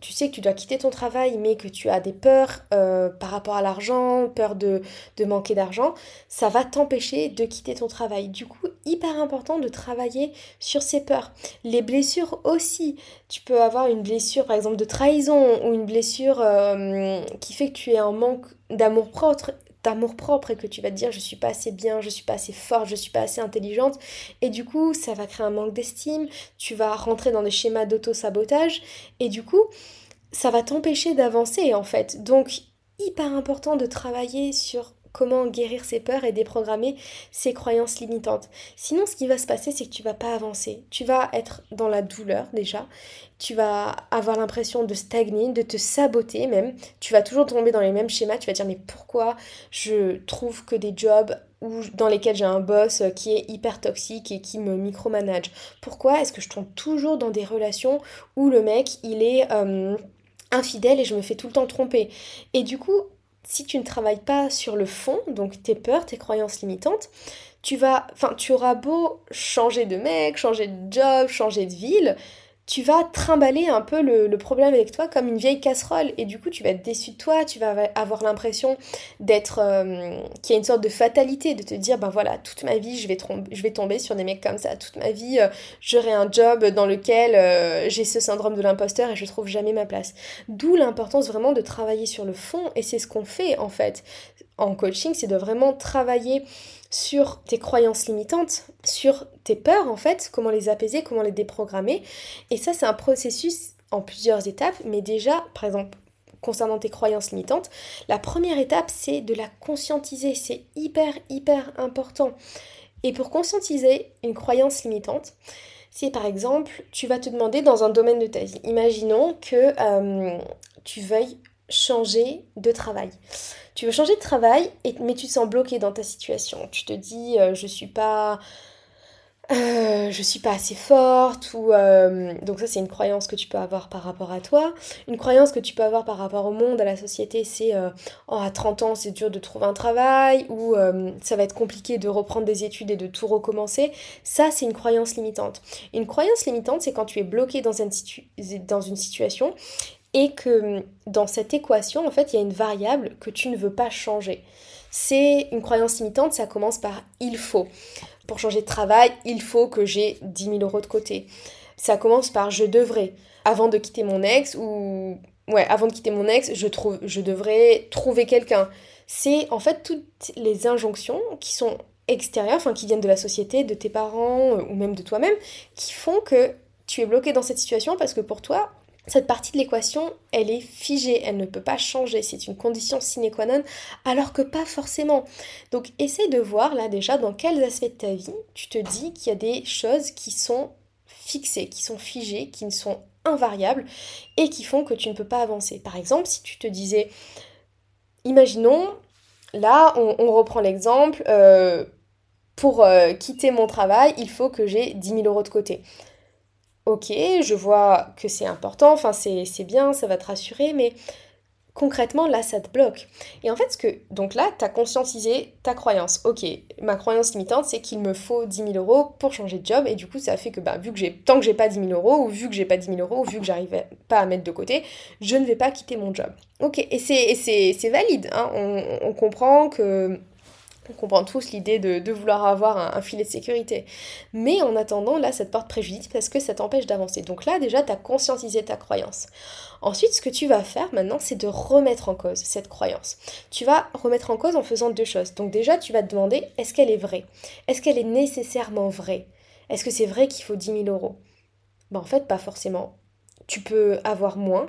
[SPEAKER 1] tu sais que tu dois quitter ton travail mais que tu as des peurs euh, par rapport à l'argent, peur de, de manquer d'argent, ça va t'empêcher de quitter ton travail. Du coup, hyper important de travailler sur ces peurs. Les blessures aussi. Tu peux avoir une blessure par exemple de trahison ou une blessure euh, qui fait que tu es en manque d'amour propre d'amour propre et que tu vas te dire je suis pas assez bien, je suis pas assez forte, je suis pas assez intelligente et du coup ça va créer un manque d'estime, tu vas rentrer dans des schémas d'auto-sabotage et du coup ça va t'empêcher d'avancer en fait. Donc hyper important de travailler sur comment guérir ses peurs et déprogrammer ses croyances limitantes. Sinon, ce qui va se passer, c'est que tu vas pas avancer. Tu vas être dans la douleur déjà. Tu vas avoir l'impression de stagner, de te saboter même. Tu vas toujours tomber dans les mêmes schémas. Tu vas dire mais pourquoi je trouve que des jobs dans lesquels j'ai un boss qui est hyper toxique et qui me micromanage Pourquoi est-ce que je tombe toujours dans des relations où le mec il est euh, infidèle et je me fais tout le temps tromper? Et du coup, si tu ne travailles pas sur le fond, donc tes peurs, tes croyances limitantes, tu vas, enfin, tu auras beau changer de mec, changer de job, changer de ville, tu vas trimballer un peu le, problème avec toi comme une vieille casserole. Et du coup tu vas être déçu de toi, tu vas avoir l'impression d'être euh, qu'il y a une sorte de fatalité de te dire ben voilà toute ma vie je vais, tomber sur des mecs comme ça, toute ma vie euh, j'aurai un job dans lequel euh, j'ai ce syndrome de l'imposteur et je trouve jamais ma place. D'où l'importance vraiment de travailler sur le fond. Et c'est ce qu'on fait en fait. En coaching, c'est de vraiment travailler sur tes croyances limitantes, sur tes peurs en fait, comment les apaiser, comment les déprogrammer. Et ça, c'est un processus en plusieurs étapes, mais déjà, par exemple, concernant tes croyances limitantes, la première étape, c'est de la conscientiser. C'est hyper, hyper important. Et pour conscientiser une croyance limitante, c'est par exemple, tu vas te demander dans un domaine de ta vie, imaginons que euh, tu veuilles changer de travail. Tu veux changer de travail, et, mais tu te sens bloqué dans ta situation. Tu te dis, euh, je suis pas. Euh, je suis pas assez forte ou euh, donc ça c'est une croyance que tu peux avoir par rapport à toi une croyance que tu peux avoir par rapport au monde à la société c'est oh, à 30 ans c'est dur de trouver un travail ou ça va être compliqué de reprendre des études et de tout recommencer ça c'est une croyance limitante une croyance limitante c'est quand tu es bloqué dans une, dans une situation et que hum, dans cette équation, en fait, il y a une variable que tu ne veux pas changer. C'est une croyance limitante, ça commence par il faut. Pour changer de travail, il faut que j'ai 10 000 euros de côté. Ça commence par je devrais. Avant de quitter mon ex ou... Ouais, avant de quitter mon ex, je, trouve, je devrais trouver quelqu'un. C'est en fait toutes les injonctions qui sont extérieures, enfin qui viennent de la société, de tes parents euh, ou même de toi-même, qui font que tu es bloqué dans cette situation parce que pour toi, cette partie de l'équation, elle est figée, elle ne peut pas changer, c'est une condition sine qua non, alors que pas forcément. Donc essaie de voir là déjà dans quels aspects de ta vie tu te dis qu'il y a des choses qui sont fixées, qui sont figées, qui ne sont invariables et qui font que tu ne peux pas avancer. Par exemple, si tu te disais, imaginons, là on, reprend l'exemple, euh, pour euh, quitter mon travail, il faut que j'ai 10 000 euros de côté ok, je vois que c'est important, enfin c'est bien, ça va te rassurer, mais concrètement là ça te bloque. Et en fait, ce que donc là, tu as conscientisé ta croyance. Ok, ma croyance limitante c'est qu'il me faut 10 000 euros pour changer de job, et du coup ça fait que bah, vu que j'ai tant que j'ai pas 10 000 euros, ou vu que j'ai pas 10 000 euros, ou vu que j'arrive pas à mettre de côté, je ne vais pas quitter mon job. Ok, et c'est valide, hein. on comprend que on comprend tous l'idée de, vouloir avoir un, filet de sécurité. Mais en attendant, là, ça te porte préjudice parce que ça t'empêche d'avancer. Donc là, déjà, tu as conscientisé ta croyance. Ensuite, ce que tu vas faire maintenant, c'est de remettre en cause cette croyance. Tu vas remettre en cause en faisant deux choses. Donc déjà, tu vas te demander, est-ce qu'elle est vraie? Est-ce qu'elle est nécessairement vraie? Est-ce que c'est vrai qu'il faut 10 000 euros? Ben, En fait, pas forcément tu peux avoir moins.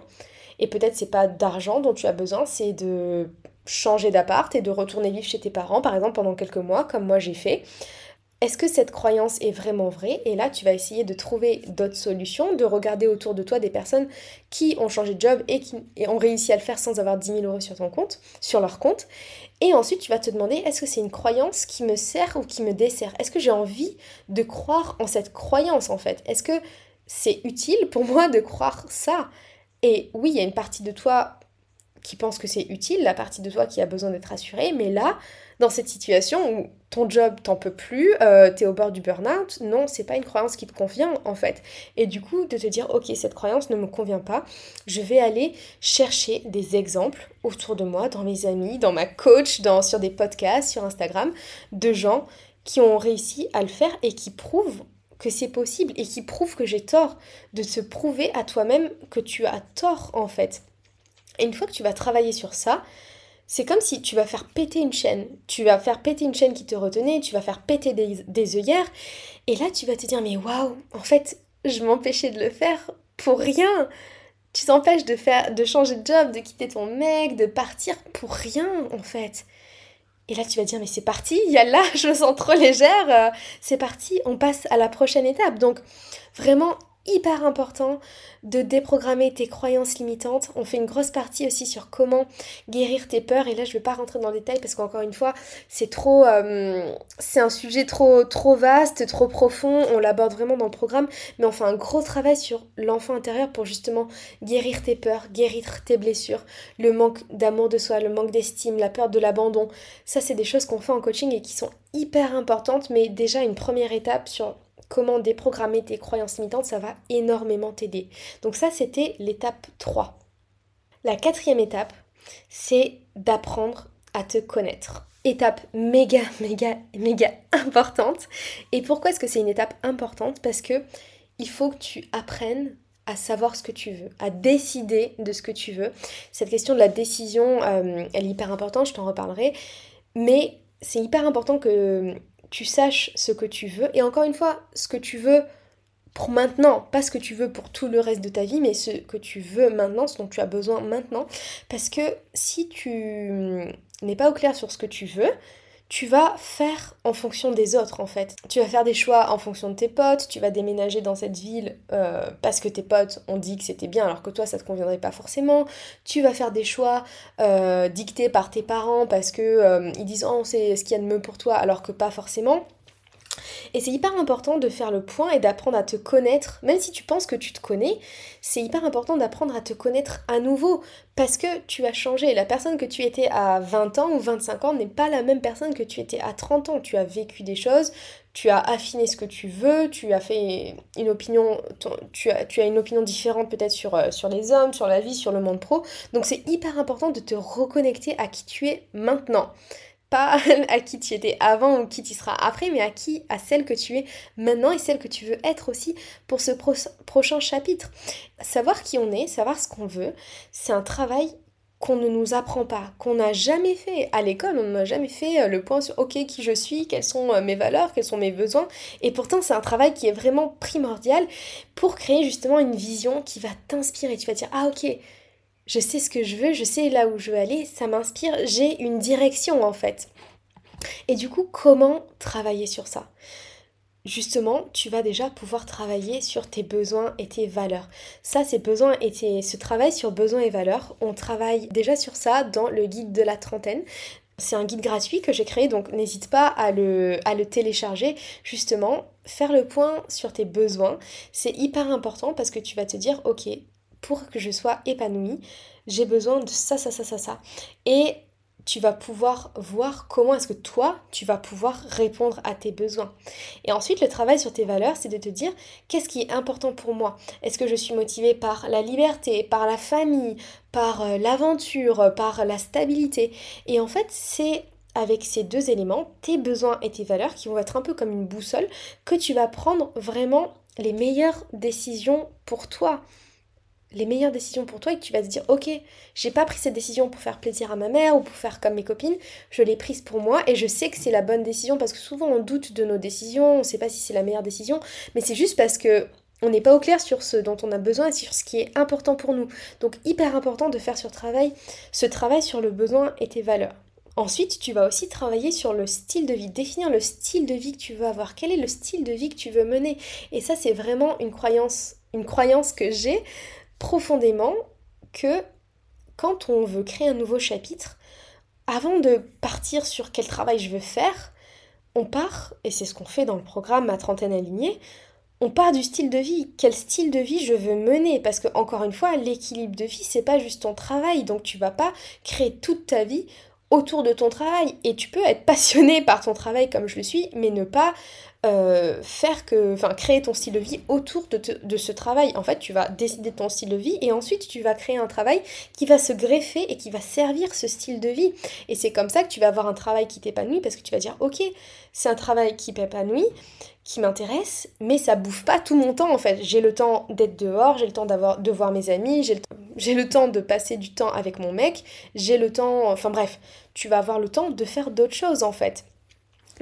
[SPEAKER 1] Et peut-être c'est pas d'argent dont tu as besoin, c'est de changer d'appart et de retourner vivre chez tes parents, par exemple, pendant quelques mois, comme moi j'ai fait. Est-ce que cette croyance est vraiment vraie? Et là, tu vas essayer de trouver d'autres solutions, de regarder autour de toi des personnes qui ont changé de job et qui ont réussi à le faire sans avoir 10 000 euros sur sur leur compte. Et ensuite, tu vas te demander, est-ce que c'est une croyance qui me sert ou qui me dessert? Est-ce que j'ai envie de croire en cette croyance en fait? Est-ce que c'est utile pour moi de croire ça? Et oui, il y a une partie de toi qui pense que c'est utile, la partie de toi qui a besoin d'être assurée, mais là, dans cette situation où ton job t'en peut plus, euh, t'es au bord du burn-out, non, c'est pas une croyance qui te convient en fait. Et du coup, de te dire, ok, cette croyance ne me convient pas, je vais aller chercher des exemples autour de moi, dans mes amis, dans ma coach, dans, sur des podcasts, sur Instagram, de gens qui ont réussi à le faire et qui prouvent que c'est possible et qui prouvent que j'ai tort, de se prouver à toi-même que tu as tort en fait. Et une fois que tu vas travailler sur ça, c'est comme si tu vas faire péter une chaîne. Tu vas faire péter une chaîne qui te retenait, tu vas faire péter des, œillères. Et là, tu vas te dire, mais waouh, en fait, je m'empêchais de le faire pour rien. Tu t'empêches de faire, de changer de job, de quitter ton mec, de partir pour rien, en fait. Et là, tu vas dire, mais c'est parti, il y a là, je sens trop légère, c'est parti, on passe à la prochaine étape. Donc, vraiment, hyper important de déprogrammer tes croyances limitantes. On fait une grosse partie aussi sur comment guérir tes peurs. Et là, je vais pas rentrer dans le détail parce qu'encore une fois, c'est trop, euh, c'est un sujet trop, trop vaste, trop profond. On l'aborde vraiment dans le programme, mais on fait un gros travail sur l'enfant intérieur pour justement guérir tes peurs, guérir tes blessures, le manque d'amour de soi, le manque d'estime, la peur de l'abandon. Ça, c'est des choses qu'on fait en coaching et qui sont hyper importantes, mais déjà une première étape sur comment déprogrammer tes croyances limitantes, ça va énormément t'aider. Donc ça, c'était l'étape 3. La quatrième étape, c'est d'apprendre à te connaître. Étape méga, méga, méga importante. Et pourquoi est-ce que c'est une étape importante? Parce que il faut que tu apprennes à savoir ce que tu veux, à décider de ce que tu veux. Cette question de la décision, euh, elle est hyper importante, je t'en reparlerai. Mais c'est hyper important que tu saches ce que tu veux. Et encore une fois, ce que tu veux pour maintenant, pas ce que tu veux pour tout le reste de ta vie, mais ce que tu veux maintenant, ce dont tu as besoin maintenant. Parce que si tu n'es pas au clair sur ce que tu veux, tu vas faire en fonction des autres en fait. Tu vas faire des choix en fonction de tes potes, tu vas déménager dans cette ville euh, parce que tes potes ont dit que c'était bien alors que toi ça te conviendrait pas forcément. Tu vas faire des choix euh, dictés par tes parents parce que euh, ils disent oh c'est ce qu'il y a de mieux pour toi alors que pas forcément. Et c'est hyper important de faire le point et d'apprendre à te connaître, même si tu penses que tu te connais, c'est hyper important d'apprendre à te connaître à nouveau parce que tu as changé. La personne que tu étais à 20 ans ou 25 ans n'est pas la même personne que tu étais à 30 ans. Tu as vécu des choses, tu as affiné ce que tu veux, tu as fait une opinion, tu as, une opinion différente peut-être euh, sur les hommes, sur la vie, sur le monde pro. Donc c'est hyper important de te reconnecter à qui tu es maintenant pas à qui tu étais avant ou qui tu seras après, mais à qui, à celle que tu es maintenant et celle que tu veux être aussi pour ce prochain chapitre. Savoir qui on est, savoir ce qu'on veut, c'est un travail qu'on ne nous apprend pas, qu'on n'a jamais fait à l'école, on n'a jamais fait euh, le point sur ok qui je suis, quelles sont euh, mes valeurs, quels sont mes besoins, et pourtant c'est un travail qui est vraiment primordial pour créer justement une vision qui va t'inspirer. Tu vas dire ah ok, je sais ce que je veux, je sais là où je veux aller, ça m'inspire, j'ai une direction en fait. Et du coup, comment travailler sur ça? Justement, tu vas déjà pouvoir travailler sur tes besoins et tes valeurs. Ça, ces besoins et ce travail sur besoins et valeurs, on travaille déjà sur ça dans le guide de la trentaine. C'est un guide gratuit que j'ai créé, donc n'hésite pas à le, à le télécharger. Justement, faire le point sur tes besoins, c'est hyper important parce que tu vas te dire, ok, pour que je sois épanouie, j'ai besoin de ça, ça, ça, ça, ça. Et tu vas pouvoir voir comment est-ce que toi, tu vas pouvoir répondre à tes besoins. Et ensuite, le travail sur tes valeurs, c'est de te dire qu'est-ce qui est important pour moi? Est-ce que je suis motivée par la liberté, par la famille, par euh, l'aventure, par la stabilité? Et en fait, c'est avec ces deux éléments, tes besoins et tes valeurs, qui vont être un peu comme une boussole, que tu vas prendre vraiment les meilleures décisions pour toi les meilleures décisions pour toi et que tu vas te dire ok j'ai pas pris cette décision pour faire plaisir à ma mère ou pour faire comme mes copines je l'ai prise pour moi et je sais que c'est la bonne décision parce que souvent on doute de nos décisions on sait pas si c'est la meilleure décision mais c'est juste parce que on n'est pas au clair sur ce dont on a besoin et sur ce qui est important pour nous. Donc hyper important de faire ce travail, ce travail sur le besoin et tes valeurs. Ensuite, tu vas aussi travailler sur le style de vie, définir le style de vie que tu veux avoir, quel est le style de vie que tu veux mener? Et ça, c'est vraiment une croyance, une croyance que j'ai profondément que quand on veut créer un nouveau chapitre, avant de partir sur quel travail je veux faire, on part, et c'est ce qu'on fait dans le programme Ma trentaine alignée, on part du style de vie. Quel style de vie je veux mener? Parce que, encore une fois, l'équilibre de vie, c'est pas juste ton travail. Donc, tu vas pas créer toute ta vie autour de ton travail. Et tu peux être passionné par ton travail comme je le suis, mais ne pas euh, faire que, enfin, créer ton style de vie autour de, ce travail. En fait, tu vas décider de ton style de vie et ensuite tu vas créer un travail qui va se greffer et qui va servir ce style de vie. Et c'est comme ça que tu vas avoir un travail qui t'épanouit parce que tu vas dire, ok, c'est un travail qui m'épanouit, qui m'intéresse, mais ça bouffe pas tout mon temps en fait. J'ai le temps d'être dehors, j'ai le temps d'avoir de voir mes amis, j'ai le, le temps de passer du temps avec mon mec, j'ai le temps, enfin bref, tu vas avoir le temps de faire d'autres choses en fait.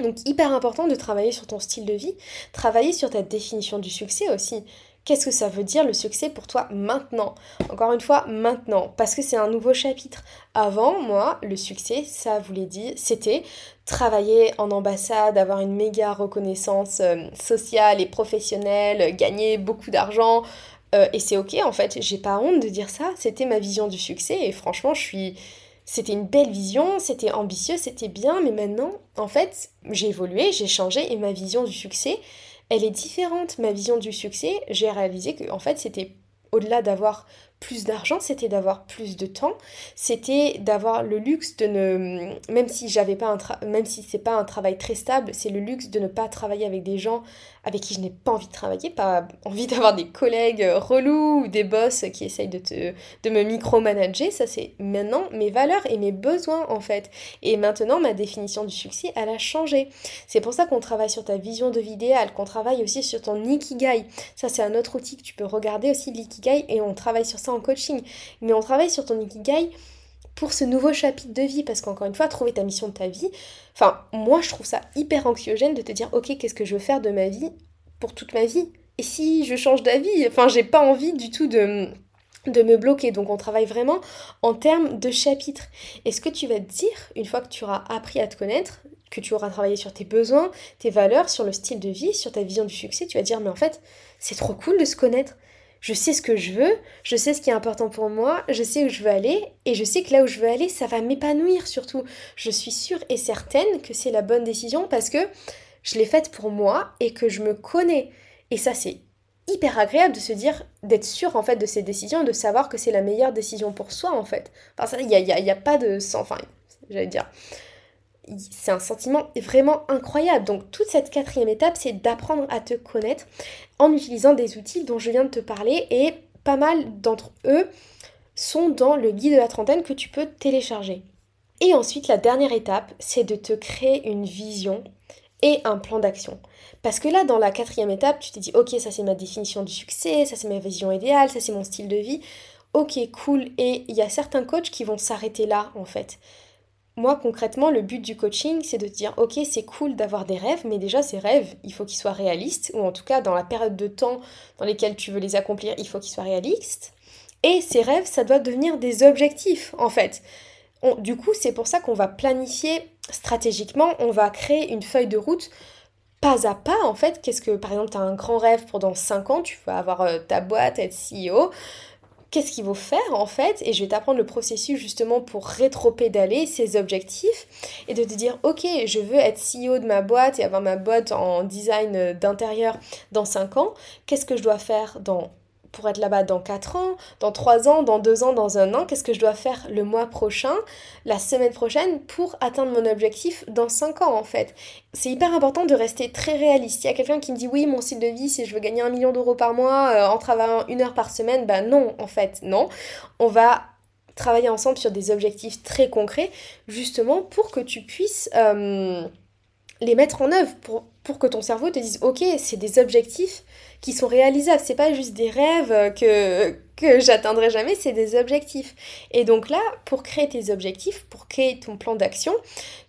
[SPEAKER 1] Donc hyper important de travailler sur ton style de vie, travailler sur ta définition du succès aussi. Qu'est-ce que ça veut dire le succès pour toi maintenant? Encore une fois, maintenant, parce que c'est un nouveau chapitre. Avant, moi, le succès, ça voulait dire, c'était travailler en ambassade, avoir une méga reconnaissance euh, sociale et professionnelle, gagner beaucoup d'argent. Euh, et c'est ok, en fait, j'ai pas honte de dire ça. C'était ma vision du succès et franchement, je suis c'était une belle vision, c'était ambitieux, c'était bien, mais maintenant, en fait, j'ai évolué, j'ai changé et ma vision du succès, elle est différente. Ma vision du succès, j'ai réalisé que, en fait, c'était au-delà d'avoir plus d'argent, c'était d'avoir plus de temps, c'était d'avoir le luxe de ne même si j'avais pas un même si c'est pas un travail très stable, c'est le luxe de ne pas travailler avec des gens avec qui je n'ai pas envie de travailler, pas envie d'avoir des collègues relous ou des boss qui essayent de te de me micromanager, ça c'est maintenant mes valeurs et mes besoins en fait. Et maintenant ma définition du succès, elle a changé. C'est pour ça qu'on travaille sur ta vision de vie idéale, qu'on travaille aussi sur ton ikigai. Ça c'est un autre outil que tu peux regarder aussi l'ikigai et on travaille sur ça en coaching, mais on travaille sur ton ikigai pour ce nouveau chapitre de vie, parce qu'encore une fois, trouver ta mission de ta vie, enfin, moi je trouve ça hyper anxiogène de te dire, ok, qu'est-ce que je veux faire de ma vie pour toute ma vie? Et si je change d'avis? Enfin, j'ai pas envie du tout de de me bloquer. Donc on travaille vraiment en termes de chapitre. Et ce que tu vas te dire, une fois que tu auras appris à te connaître, que tu auras travaillé sur tes besoins, tes valeurs, sur le style de vie, sur ta vision du succès, tu vas dire mais en fait c'est trop cool de se connaître je sais ce que je veux, je sais ce qui est important pour moi, je sais où je veux aller, et je sais que là où je veux aller, ça va m'épanouir surtout. Je suis sûre et certaine que c'est la bonne décision parce que je l'ai faite pour moi et que je me connais. Et ça, c'est hyper agréable de se dire, d'être sûr en fait de ces décisions, de savoir que c'est la meilleure décision pour soi en fait. Enfin, il n'y a, y a, y a, pas de... Enfin, j'allais dire c'est un sentiment vraiment incroyable. Donc toute cette quatrième étape, c'est d'apprendre à te connaître en utilisant des outils dont je viens de te parler et pas mal d'entre eux sont dans le guide de la trentaine que tu peux télécharger. Et ensuite, la dernière étape, c'est de te créer une vision et un plan d'action. Parce que là, dans la quatrième étape, tu t'es dit, ok, ça c'est ma définition du succès, ça c'est ma vision idéale, ça c'est mon style de vie. Ok, cool. Et il y a certains coachs qui vont s'arrêter là, en fait moi concrètement, le but du coaching, c'est de dire ok, c'est cool d'avoir des rêves, mais déjà ces rêves, il faut qu'ils soient réalistes, ou en tout cas dans la période de temps dans lesquels tu veux les accomplir, il faut qu'ils soient réalistes. Et ces rêves, ça doit devenir des objectifs en fait. du coup, c'est pour ça qu'on va planifier stratégiquement, on va créer une feuille de route pas à pas en fait. Qu'est-ce que par exemple, tu as un grand rêve pour dans 5 ans, tu veux avoir euh, ta boîte, être CEO qu'est-ce qu'il faut faire en fait et je vais t'apprendre le processus justement pour rétro-pédaler ces objectifs et de te dire ok je veux être CEO de ma boîte et avoir ma boîte en design d'intérieur dans 5 ans. Qu'est-ce que je dois faire dans pour être là-bas dans 4 ans, dans 3 ans, dans 2 ans, dans un an, qu'est-ce que je dois faire le mois prochain, la semaine prochaine pour atteindre mon objectif dans 5 ans en fait. C'est hyper important de rester très réaliste. Il y a quelqu'un qui me dit oui, mon style de vie, si je veux gagner un million d'euros par mois euh, en travaillant une heure par semaine, bah non, en fait, non. On va travailler ensemble sur des objectifs très concrets, justement pour que tu puisses euh, les mettre en œuvre, pour, pour que ton cerveau te dise ok, c'est des objectifs qui sont réalisables. C'est pas juste des rêves que, que j'atteindrai jamais, c'est des objectifs. Et donc là, pour créer tes objectifs, pour créer ton plan d'action,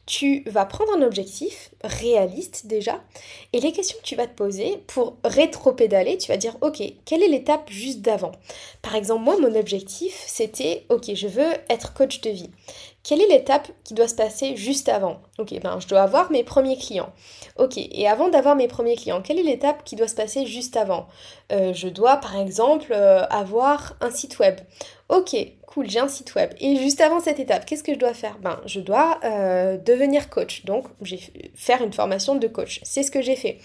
[SPEAKER 1] tu vas prendre un objectif réaliste déjà, et les questions que tu vas te poser pour rétro-pédaler, tu vas dire, ok, quelle est l'étape juste d'avant? Par exemple, moi, mon objectif, c'était, ok, je veux être coach de vie. Quelle est l'étape qui doit se passer juste avant? Ok, ben je dois avoir mes premiers clients. Ok, et avant d'avoir mes premiers clients, quelle est l'étape qui doit se passer juste avant? Euh, Je dois par exemple euh, avoir un site web. Ok, cool, j'ai un site web. Et juste avant cette étape, qu'est-ce que je dois faire? Ben, je dois euh, devenir coach. Donc, j'ai faire une formation de coach. C'est ce que j'ai fait.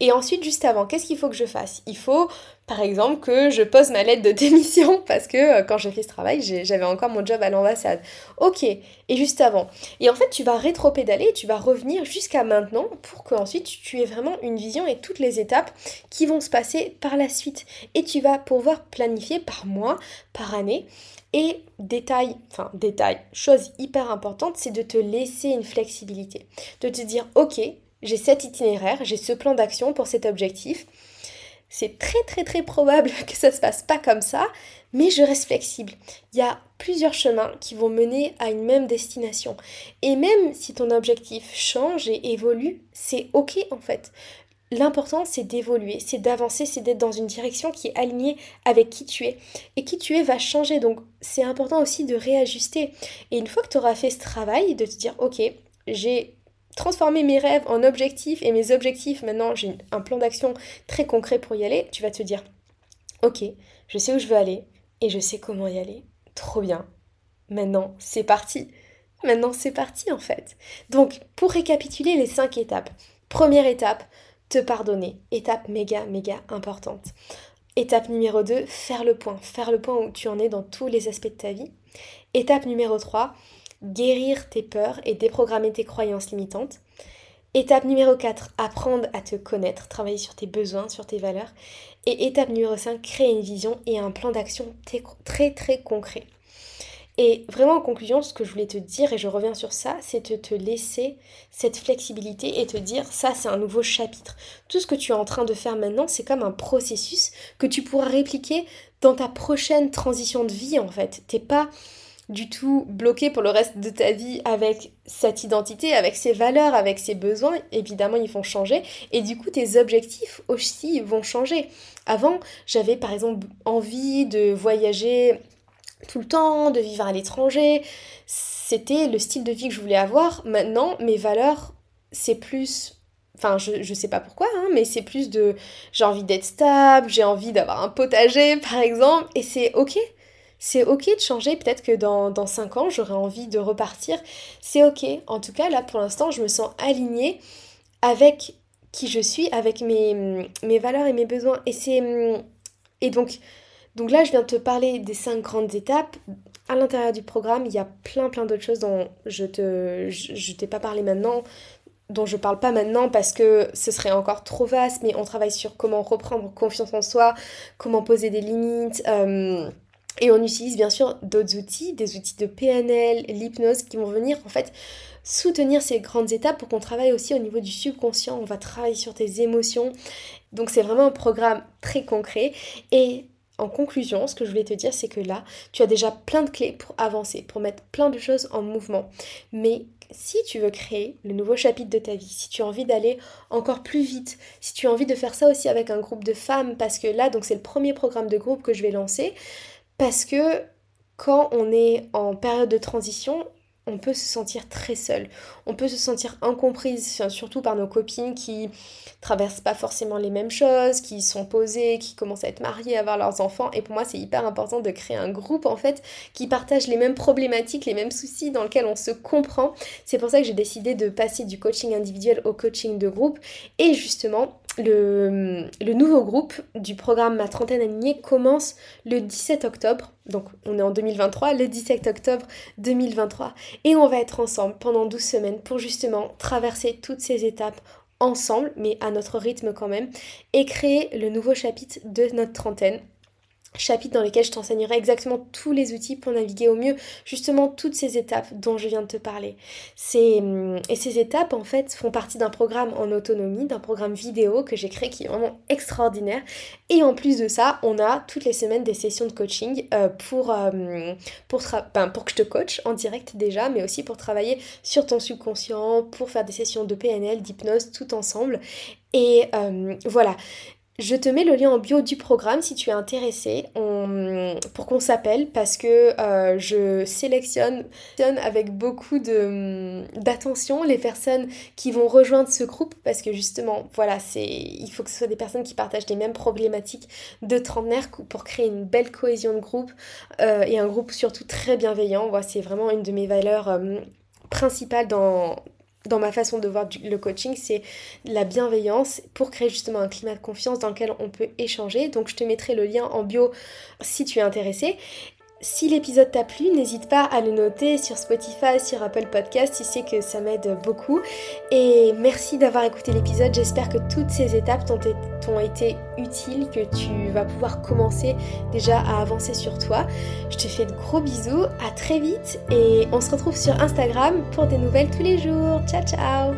[SPEAKER 1] Et ensuite, juste avant, qu'est-ce qu'il faut que je fasse? Il faut, par exemple, que je pose ma lettre de démission parce que euh, quand j'ai fait ce travail, j'avais encore mon job à l'ambassade. Ok. Et juste avant. Et en fait, tu vas rétro-pédaler, tu vas revenir jusqu'à maintenant pour qu'ensuite tu aies vraiment une vision et toutes les étapes qui vont se passer par la suite. Et tu vas pouvoir planifier par mois, par année et détail, enfin détail, chose hyper importante, c'est de te laisser une flexibilité. De te dire, ok, j'ai cet itinéraire, j'ai ce plan d'action pour cet objectif. C'est très très très probable que ça se passe pas comme ça, mais je reste flexible. Il y a plusieurs chemins qui vont mener à une même destination. Et même si ton objectif change et évolue, c'est ok en fait. L'important, c'est d'évoluer, c'est d'avancer, c'est d'être dans une direction qui est alignée avec qui tu es. Et qui tu es va changer, donc c'est important aussi de réajuster. Et une fois que tu auras fait ce travail, de te dire, ok, j'ai transformé mes rêves en objectifs et mes objectifs, maintenant j'ai un plan d'action très concret pour y aller, tu vas te dire, ok, je sais où je veux aller et je sais comment y aller. Trop bien. Maintenant, c'est parti. Maintenant, c'est parti en fait. Donc, pour récapituler les cinq étapes. Première étape, te pardonner. Étape méga, méga importante. Étape numéro 2, faire le point. Faire le point où tu en es dans tous les aspects de ta vie. Étape numéro 3, guérir tes peurs et déprogrammer tes croyances limitantes. Étape numéro 4, apprendre à te connaître, travailler sur tes besoins, sur tes valeurs. Et étape numéro 5, créer une vision et un plan d'action très très concret. Et vraiment en conclusion, ce que je voulais te dire, et je reviens sur ça, c'est de te laisser cette flexibilité et te dire ça c'est un nouveau chapitre. Tout ce que tu es en train de faire maintenant, c'est comme un processus que tu pourras répliquer dans ta prochaine transition de vie en fait. T'es pas du tout bloqué pour le reste de ta vie avec cette identité, avec ses valeurs, avec ses besoins. Évidemment, ils vont changer. Et du coup, tes objectifs aussi vont changer. Avant, j'avais par exemple envie de voyager tout le temps, de vivre à l'étranger. C'était le style de vie que je voulais avoir. Maintenant, mes valeurs, c'est plus Enfin, je, je sais pas pourquoi, hein, mais c'est plus de j'ai envie d'être stable, j'ai envie d'avoir un potager par exemple, et c'est ok. C'est ok de changer, peut-être que dans, dans 5 ans j'aurai envie de repartir. C'est ok. En tout cas, là pour l'instant, je me sens alignée avec qui je suis, avec mes, mes valeurs et mes besoins. Et c'est. Et donc, donc là, je viens de te parler des cinq grandes étapes. À l'intérieur du programme, il y a plein plein d'autres choses dont je te je, t'ai pas parlé maintenant, dont je parle pas maintenant parce que ce serait encore trop vaste, mais on travaille sur comment reprendre confiance en soi, comment poser des limites. Euh, et on utilise bien sûr d'autres outils, des outils de PNL, l'hypnose qui vont venir en fait soutenir ces grandes étapes pour qu'on travaille aussi au niveau du subconscient. On va travailler sur tes émotions. Donc c'est vraiment un programme très concret et en conclusion, ce que je voulais te dire, c'est que là, tu as déjà plein de clés pour avancer, pour mettre plein de choses en mouvement. Mais si tu veux créer le nouveau chapitre de ta vie, si tu as envie d'aller encore plus vite, si tu as envie de faire ça aussi avec un groupe de femmes, parce que là, donc c'est le premier programme de groupe que je vais lancer, parce que quand on est en période de transition, on peut se sentir très seul. On peut se sentir incomprise, surtout par nos copines qui traversent pas forcément les mêmes choses, qui sont posées, qui commencent à être mariées, à avoir leurs enfants. Et pour moi, c'est hyper important de créer un groupe en fait qui partage les mêmes problématiques, les mêmes soucis, dans lequel on se comprend. C'est pour ça que j'ai décidé de passer du coaching individuel au coaching de groupe. Et justement, le, nouveau groupe du programme Ma trentaine alignée commence le 17 octobre. Donc on est en 2023, le 17 octobre 2023. Et on va être ensemble pendant 12 semaines pour justement traverser toutes ces étapes ensemble, mais à notre rythme quand même, et créer le nouveau chapitre de notre trentaine chapitres dans lesquels je t'enseignerai exactement tous les outils pour naviguer au mieux justement toutes ces étapes dont je viens de te parler. Hum, et ces étapes en fait font partie d'un programme en autonomie, d'un programme vidéo que j'ai créé qui est vraiment extraordinaire. Et en plus de ça, on a toutes les semaines des sessions de coaching euh, pour, hum, pour que je te coach en direct déjà, mais aussi pour travailler sur ton subconscient, pour faire des sessions de PNL, d'hypnose tout ensemble. Et hum, voilà, je te mets le lien en bio du programme si tu es intéressé pour qu'on s'appelle parce que euh, je sélectionne avec beaucoup d'attention les personnes qui vont rejoindre ce groupe parce que justement voilà c'est il faut que ce soit des personnes qui partagent les mêmes problématiques de trentenaire pour créer une belle cohésion de groupe euh, et un groupe surtout très bienveillant. Voilà, c'est vraiment une de mes valeurs euh, principales dans, dans ma façon de voir le coaching, c'est la bienveillance pour créer justement un climat de confiance dans lequel on peut échanger. Donc je te mettrai le lien en bio si tu es intéressé. Si l'épisode t'a plu, n'hésite pas à le noter sur Spotify, sur Apple Podcast, tu sais que ça m'aide beaucoup. Et merci d'avoir écouté l'épisode, j'espère que toutes ces étapes t'ont été utiles, que tu vas pouvoir commencer déjà à avancer sur toi. Je te fais de gros bisous, à très vite et on se retrouve sur Instagram pour des nouvelles tous les jours. Ciao ciao